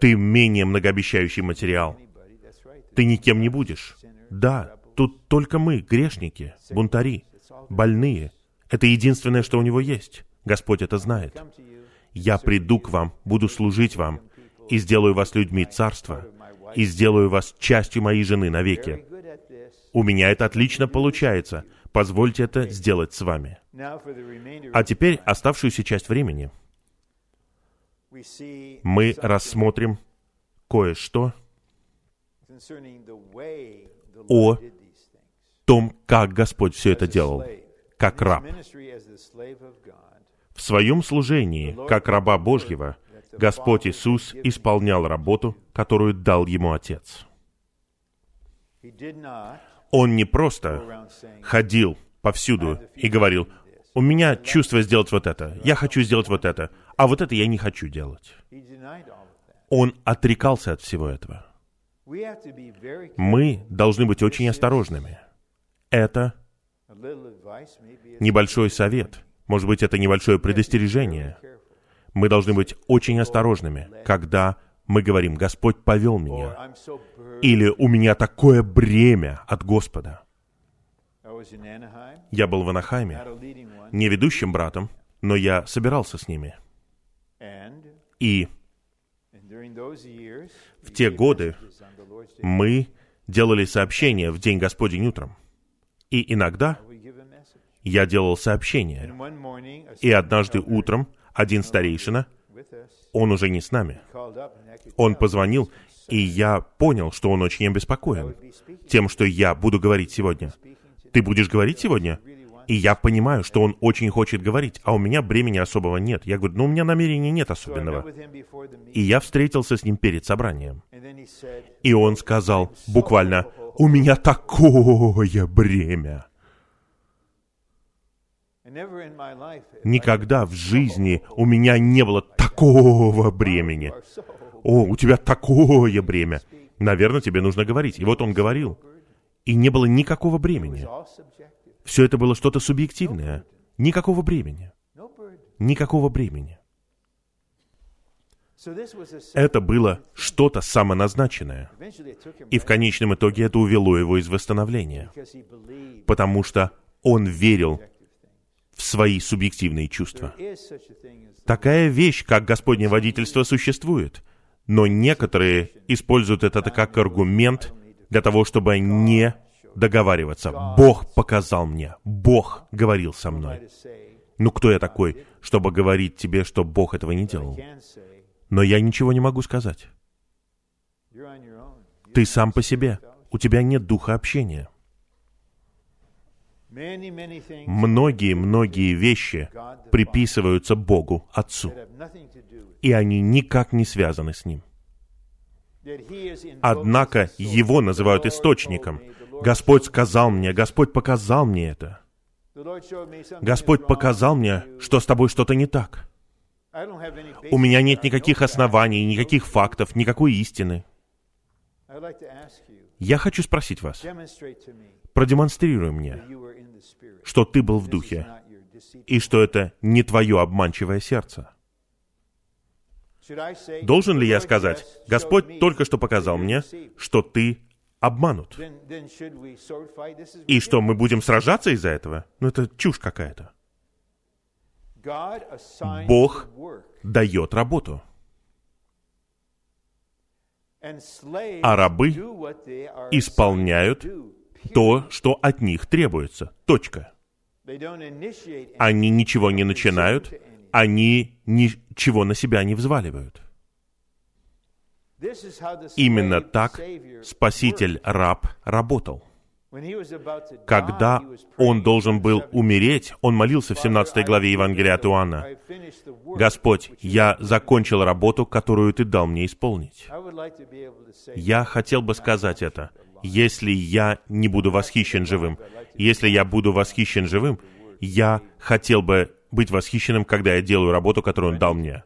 Ты менее многообещающий материал. Ты никем не будешь. Да, тут только мы, грешники, бунтари, больные. Это единственное, что у него есть. Господь это знает. Я приду к вам, буду служить вам, и сделаю вас людьми царства, и сделаю вас частью моей жены навеки. У меня это отлично получается. Позвольте это сделать с вами. А теперь оставшуюся часть времени мы рассмотрим кое-что о том, как Господь все это делал, как раб. В своем служении, как раба Божьего, Господь Иисус исполнял работу, которую дал ему Отец. Он не просто ходил повсюду и говорил, у меня чувство сделать вот это, я хочу сделать вот это, а вот это я не хочу делать. Он отрекался от всего этого. Мы должны быть очень осторожными. Это небольшой совет, может быть, это небольшое предостережение. Мы должны быть очень осторожными, когда мы говорим, Господь повел меня, или у меня такое бремя от Господа. Я был в Анахайме, не ведущим братом, но я собирался с ними. И в те годы мы делали сообщения в День Господень утром. И иногда я делал сообщения. И однажды утром один старейшина, он уже не с нами, он позвонил, и я понял, что он очень обеспокоен тем, что я буду говорить сегодня. Ты будешь говорить сегодня? И я понимаю, что он очень хочет говорить, а у меня бремени особого нет. Я говорю, ну у меня намерения нет особенного. И я встретился с ним перед собранием. И он сказал буквально, у меня такое бремя. Никогда в жизни у меня не было такого бремени. О, у тебя такое бремя. Наверное, тебе нужно говорить. И вот он говорил. И не было никакого бремени. Все это было что-то субъективное. Никакого бремени. Никакого бремени. Это было что-то самоназначенное. И в конечном итоге это увело его из восстановления. Потому что он верил в свои субъективные чувства. Такая вещь, как Господнее водительство, существует. Но некоторые используют это как аргумент для того, чтобы не договариваться. Бог показал мне, Бог говорил со мной. Ну кто я такой, чтобы говорить тебе, что Бог этого не делал? Но я ничего не могу сказать. Ты сам по себе. У тебя нет духа общения. Многие-многие вещи приписываются Богу, Отцу, и они никак не связаны с Ним. Однако Его называют источником. Господь сказал мне, Господь показал мне это. Господь показал мне, что с тобой что-то не так. У меня нет никаких оснований, никаких фактов, никакой истины. Я хочу спросить вас, продемонстрируй мне, что ты был в духе, и что это не твое обманчивое сердце. Должен ли "The я сказать, Господь только что показал мне, deceived"? что ты обманут, и что мы будем сражаться из-за этого? Ну это чушь какая-то. Бог Дает работу. А рабы исполняют То, что от них требуется. Точка. Они ничего не начинают, они ничего на себя не взваливают. Именно так Savior Спаситель, раб, работал. Когда он должен был 17. умереть, он молился в 17 главе Евангелия от Иоанна. «Господь, я закончил работу, которую Ты дал мне исполнить». Я хотел бы сказать это. Если я не буду восхищен живым, если я буду восхищен живым, я хотел бы быть восхищенным, когда я делаю работу, которую Он дал мне.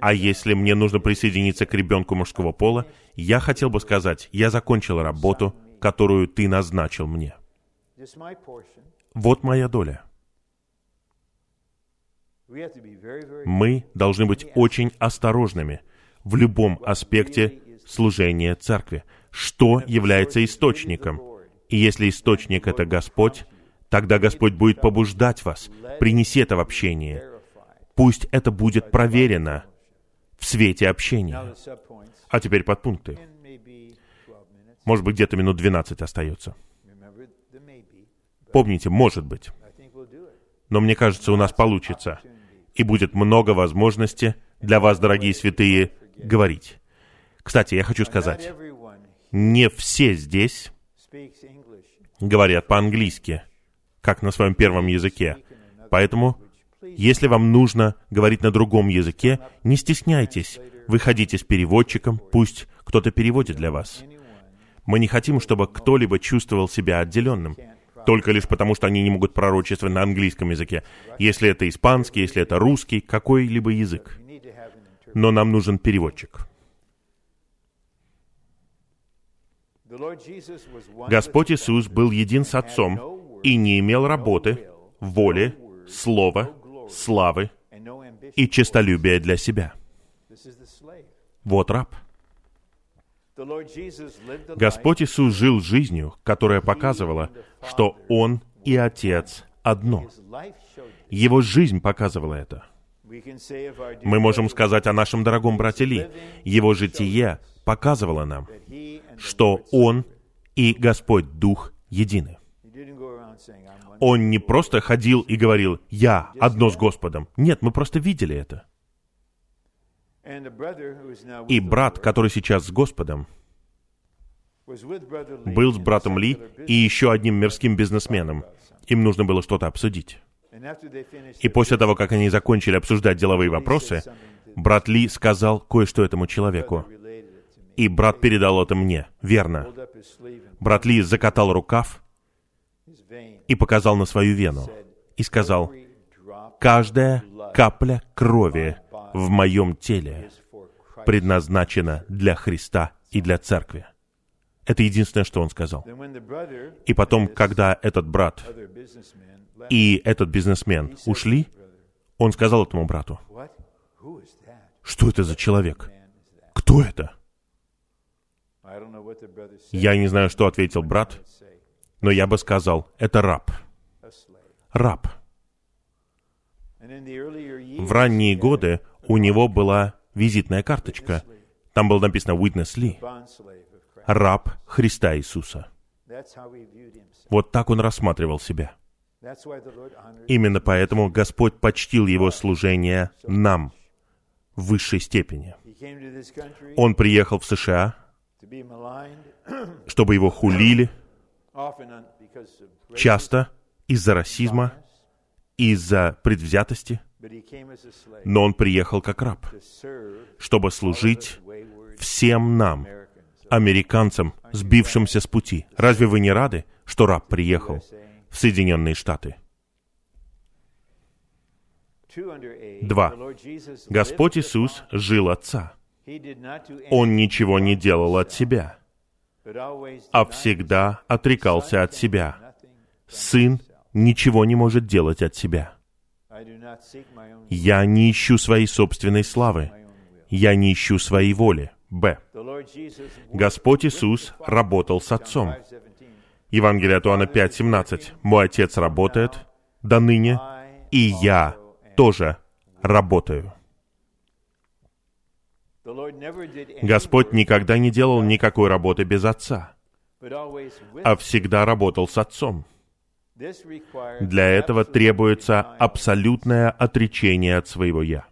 А если мне нужно присоединиться к ребенку мужского пола, я хотел бы сказать, я закончил работу, которую ты назначил мне. Вот моя доля. Мы должны быть очень осторожными в любом аспекте служения церкви. Что является источником? И если источник — это Господь, тогда Господь будет побуждать вас. Принеси это в общение. Пусть это будет проверено в свете общения. А теперь подпункты. Может быть, где-то минут 12 остается. Помните, может быть. Но мне кажется, у нас получится. И будет много возможности для вас, дорогие святые, говорить. Кстати, я хочу сказать, не все здесь говорят по-английски, как на своем первом языке. Поэтому, если вам нужно говорить на другом языке, не стесняйтесь. Выходите с переводчиком, пусть кто-то переводит для вас. Мы не хотим, чтобы кто-либо чувствовал себя отделенным, только лишь потому, что они не могут пророчествовать на английском языке. Если это испанский, если это русский, какой-либо язык. Но нам нужен переводчик. Господь Иисус был един с Отцом и не имел работы, воли, слова, славы и честолюбия для себя. Вот раб. Господь. Иисус жил жизнью, которая показывала, что Он и Отец одно. Его жизнь показывала это. Мы можем сказать о нашем дорогом брате Ли. Его житие показывало нам, что Он и Господь Дух едины. Он не просто ходил и говорил «Я одно с Господом». Нет, мы просто видели это. И брат, который сейчас с Господом, был с братом Ли и еще одним мирским бизнесменом. Им нужно было что-то обсудить. И после того, как они закончили обсуждать деловые вопросы, брат Ли сказал кое-что этому человеку. И брат передал это мне. Верно. Брат Ли закатал рукав и показал на свою вену. И сказал, «Каждая капля крови в моем теле предназначена для Христа и для Церкви». Это единственное, что он сказал. И потом, когда этот брат и этот бизнесмен ушли, он сказал этому брату, что это за человек? Кто это? Я не знаю, что ответил брат, но я бы сказал, это раб. Раб. В ранние годы у него была визитная карточка. Там было написано «Witness Ли», раб Христа Иисуса. Вот так он рассматривал себя. Именно поэтому Господь почтил его служение нам в высшей степени. Он приехал в США, чтобы его хулили, часто из-за расизма, из-за предвзятости, но он приехал как раб, чтобы служить всем нам, американцам, сбившимся с пути. Разве вы не рады, что раб приехал? в Соединенные Штаты. Два. Господь Иисус жил Отца. Он ничего не делал от себя, а всегда отрекался от себя. Сын ничего не может делать от себя. Я не ищу своей собственной славы. Я не ищу своей воли. Б. Господь Иисус работал с Отцом. Евангелие от Иоанна 5.17. «Мой Отец работает до ныне, и я тоже работаю». Господь никогда не делал никакой работы без Отца, а всегда работал с Отцом. Для этого требуется абсолютное отречение от своего «я».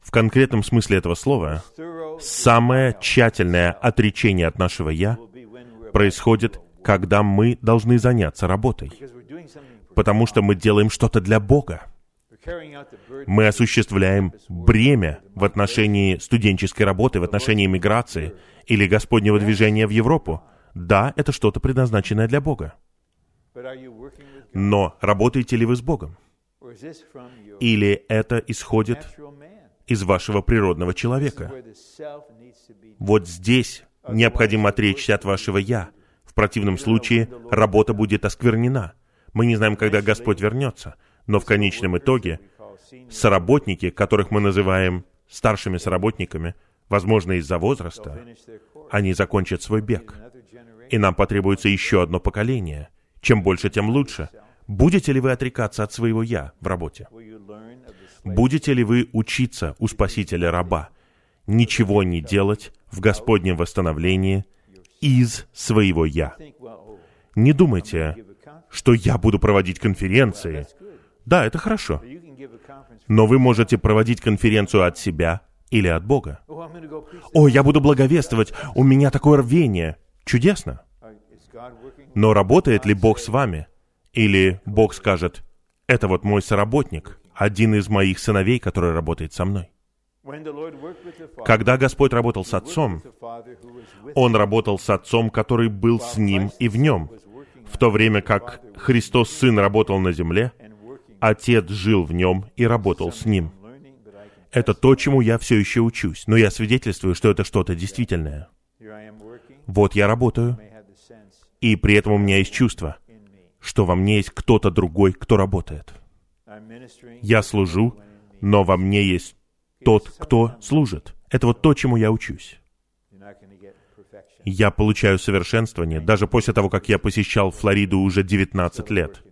В конкретном смысле этого слова, самое тщательное отречение от нашего «я» происходит, когда мы должны заняться работой, потому что мы делаем что-то для Бога. Мы осуществляем бремя в отношении студенческой работы, в отношении миграции или Господнего движения в Европу. Да, это что-то предназначенное для Бога. Но работаете ли вы с Богом? Или это исходит из вашего природного человека? Вот здесь необходимо отречься от вашего «я». В противном случае работа будет осквернена. Мы не знаем, когда Господь вернется, но в конечном итоге соработники, которых мы называем старшими соработниками, возможно, из-за возраста, они закончат свой бег. И нам потребуется еще одно поколение. Чем больше, тем лучше. Будете ли вы отрекаться от своего «я» в работе? Будете ли вы учиться у Спасителя раба? Ничего не делать в Господнем восстановлении из своего «я». Не думайте, что я буду проводить конференции. Да, это хорошо. Но вы можете проводить конференцию от себя или от Бога. О, я буду благовествовать, у меня такое рвение. Чудесно. Но работает ли Бог с вами? Или Бог скажет, это вот мой соработник, один из моих сыновей, который работает со мной. Когда Господь работал с Отцом, Он работал с Отцом, который был с Ним и в Нем. В то время как Христос Сын работал на земле, Отец жил в Нем и работал с Ним. Это то, чему я все еще учусь, но я свидетельствую, что это что-то действительное. Вот я работаю, и при этом у меня есть чувство, что во мне есть кто-то другой, кто работает. Я служу, но во мне есть тот, кто служит. Это вот то, чему я учусь. Я получаю совершенствование, даже после того, как я посещал Флориду уже 19 лет.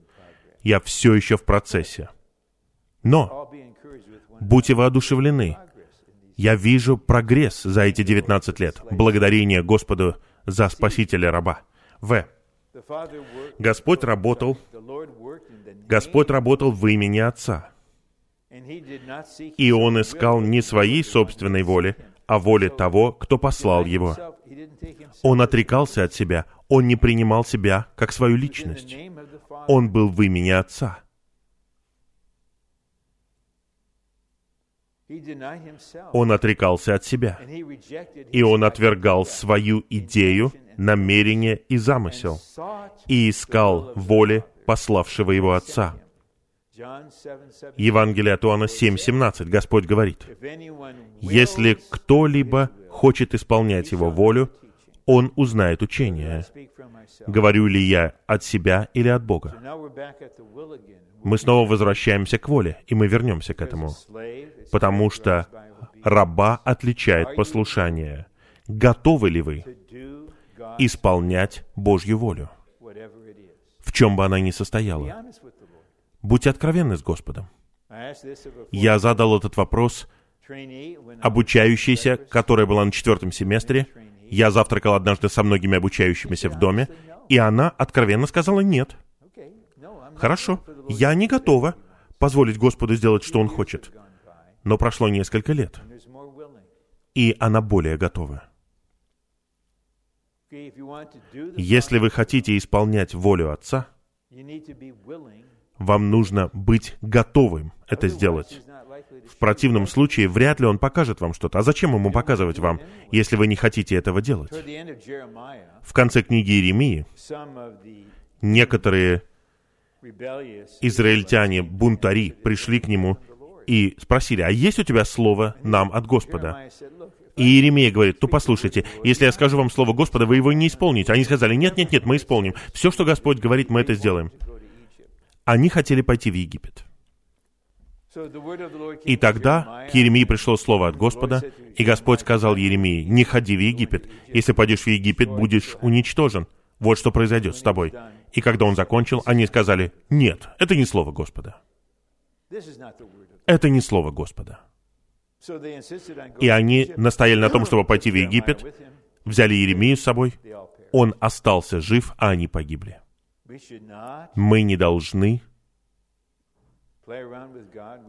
Я все еще в процессе. Но будьте воодушевлены. Я вижу прогресс за эти 19 лет. Благодарение Господу за спасителя раба. В. Господь работал, Господь работал в имени Отца. И Он искал не своей собственной воли, а воли того, кто послал Его. Он отрекался от себя, Он не принимал себя как свою личность. Он был в имени Отца. Он отрекался от себя, и он отвергал свою идею, намерение и замысел, и искал воли пославшего его Отца. Евангелие от Иоанна 7:17 Господь говорит, «Если кто-либо хочет исполнять Его волю, он узнает учение. Говорю ли я от себя или от Бога? Мы снова возвращаемся к воле, и мы вернемся к этому. Потому что раба отличает послушание. Готовы ли вы исполнять Божью волю? В чем бы она ни состояла. Будьте откровенны с Господом. Я задал этот вопрос обучающейся, которая была на четвертом семестре. Я завтракал однажды со многими обучающимися в доме, и она откровенно сказала «нет». Хорошо, я не готова позволить Господу сделать, что Он хочет. Но прошло несколько лет, и она более готова. Если вы хотите исполнять волю Отца, вам нужно быть готовым это сделать. В противном случае вряд ли он покажет вам что-то. А зачем ему показывать вам, если вы не хотите этого делать? В конце книги Иеремии некоторые израильтяне, бунтари, пришли к нему и спросили, а есть у тебя слово нам от Господа? И Иеремия говорит, ну послушайте, если я скажу вам слово Господа, вы его не исполните. Они сказали, нет, нет, нет, мы исполним. Все, что Господь говорит, мы это сделаем. Они хотели пойти в Египет. И тогда к Еремии пришло слово от Господа, и Господь сказал Еремии, не ходи в Египет. Если пойдешь в Египет, будешь уничтожен. Вот что произойдет с тобой. И когда он закончил, они сказали, нет, это не слово Господа. Это не слово Господа. И они настояли на том, чтобы пойти в Египет, взяли Еремию с собой, он остался жив, а они погибли. Мы не должны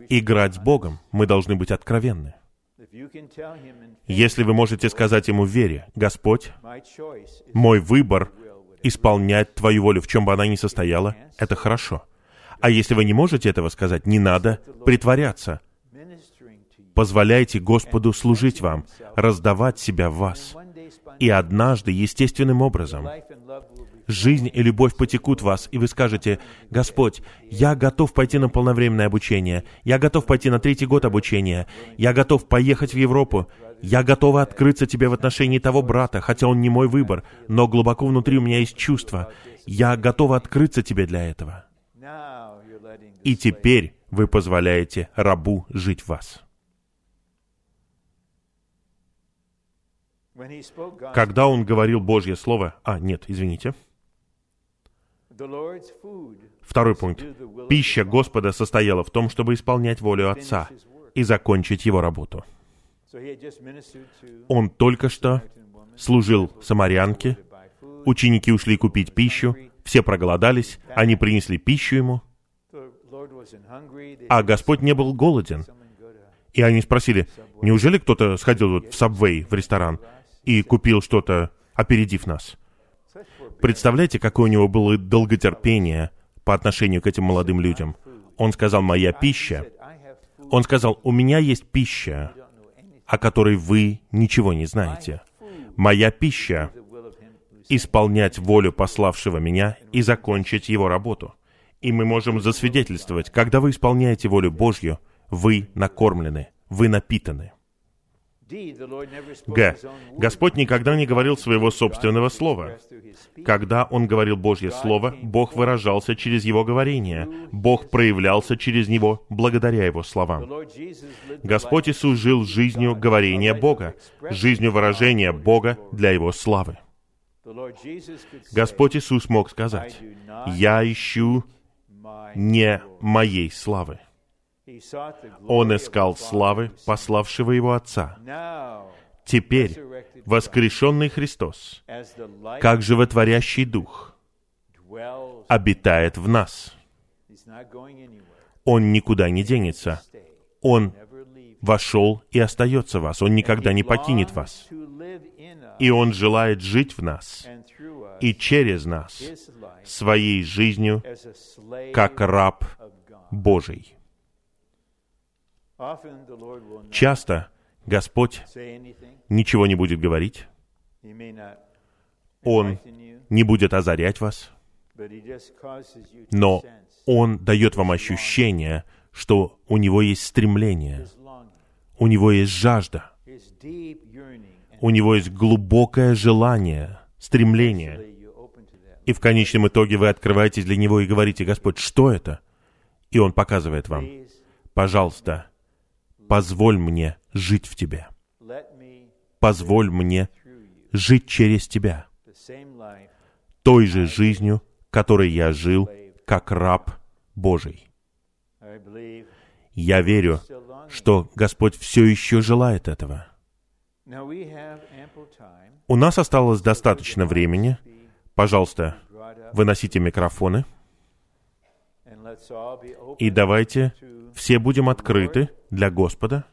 играть с Богом, мы должны быть откровенны. Если вы можете сказать ему в вере, «Господь, мой выбор исполнять Твою волю, в чем бы она ни состояла, это хорошо. А если вы не можете этого сказать, не надо притворяться. Позволяйте Господу служить вам, раздавать себя в вас. И однажды, естественным образом, жизнь и любовь потекут в вас, и вы скажете, «Господь, я готов пойти на полновременное обучение, я готов пойти на третий год обучения, я готов поехать в Европу, я готова открыться Тебе в отношении того брата, хотя он не мой выбор, но глубоко внутри у меня есть чувство, я готова открыться Тебе для этого». И теперь вы позволяете рабу жить в вас. Когда он говорил Божье Слово... А, нет, извините. Второй пункт. Пища Господа состояла в том, чтобы исполнять волю Отца и закончить Его работу. Он только что служил самарянке, ученики ушли купить пищу, все проголодались, они принесли пищу ему, а Господь не был голоден. И они спросили, неужели кто-то сходил вот в Subway, в ресторан, и купил что-то, опередив нас? Представляете, какое у него было долготерпение по отношению к этим молодым людям? Он сказал, «Моя пища». Он сказал, «У меня есть пища, о которой вы ничего не знаете. Моя пища исполнять волю пославшего меня и закончить его работу». И мы можем засвидетельствовать, когда вы исполняете волю Божью, вы накормлены, вы напитаны. Г. Господь никогда не говорил своего собственного слова. Когда Он говорил Божье Слово, Бог выражался через Его говорение. Бог проявлялся через Него благодаря Его словам. Господь Иисус жил жизнью говорения Бога, жизнью выражения Бога для Его славы. Господь Иисус мог сказать, «Я ищу не моей славы». Он искал славы, пославшего Его Отца. Теперь воскрешенный Христос, как животворящий Дух, обитает в нас. Он никуда не денется. Он вошел и остается в вас. Он никогда не покинет вас. И Он желает жить в нас и через нас своей жизнью, как раб. Божий. Часто Господь ничего не будет говорить, Он не будет озарять вас, но Он дает вам ощущение, что у Него есть стремление, у Него есть жажда, у Него есть глубокое желание, стремление. И в конечном итоге вы открываетесь для Него и говорите, Господь, что это? И Он показывает вам, пожалуйста, позволь мне жить в Тебе. Позволь мне жить через Тебя, той же жизнью, которой я жил, как раб Божий. Я верю, что Господь все еще желает этого. У нас осталось достаточно времени. Пожалуйста, выносите микрофоны, и давайте все будем открыты для Господа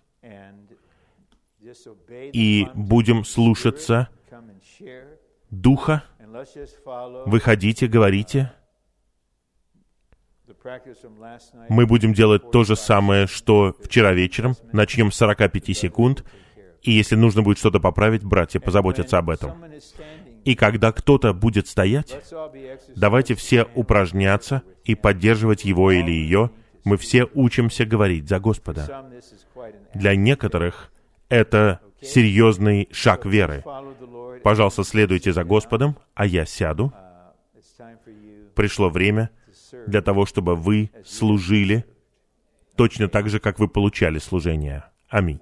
и будем слушаться Духа. Выходите, говорите. Мы будем делать то же самое, что вчера вечером. Начнем с 45 секунд. И если нужно будет что-то поправить, братья позаботятся об этом. И когда кто-то будет стоять, давайте все упражняться и поддерживать его или ее. Мы все учимся говорить за Господа. Для некоторых это серьезный шаг веры. Пожалуйста, следуйте за Господом, а я сяду. Пришло время для того, чтобы вы служили точно так же, как вы получали служение. Аминь.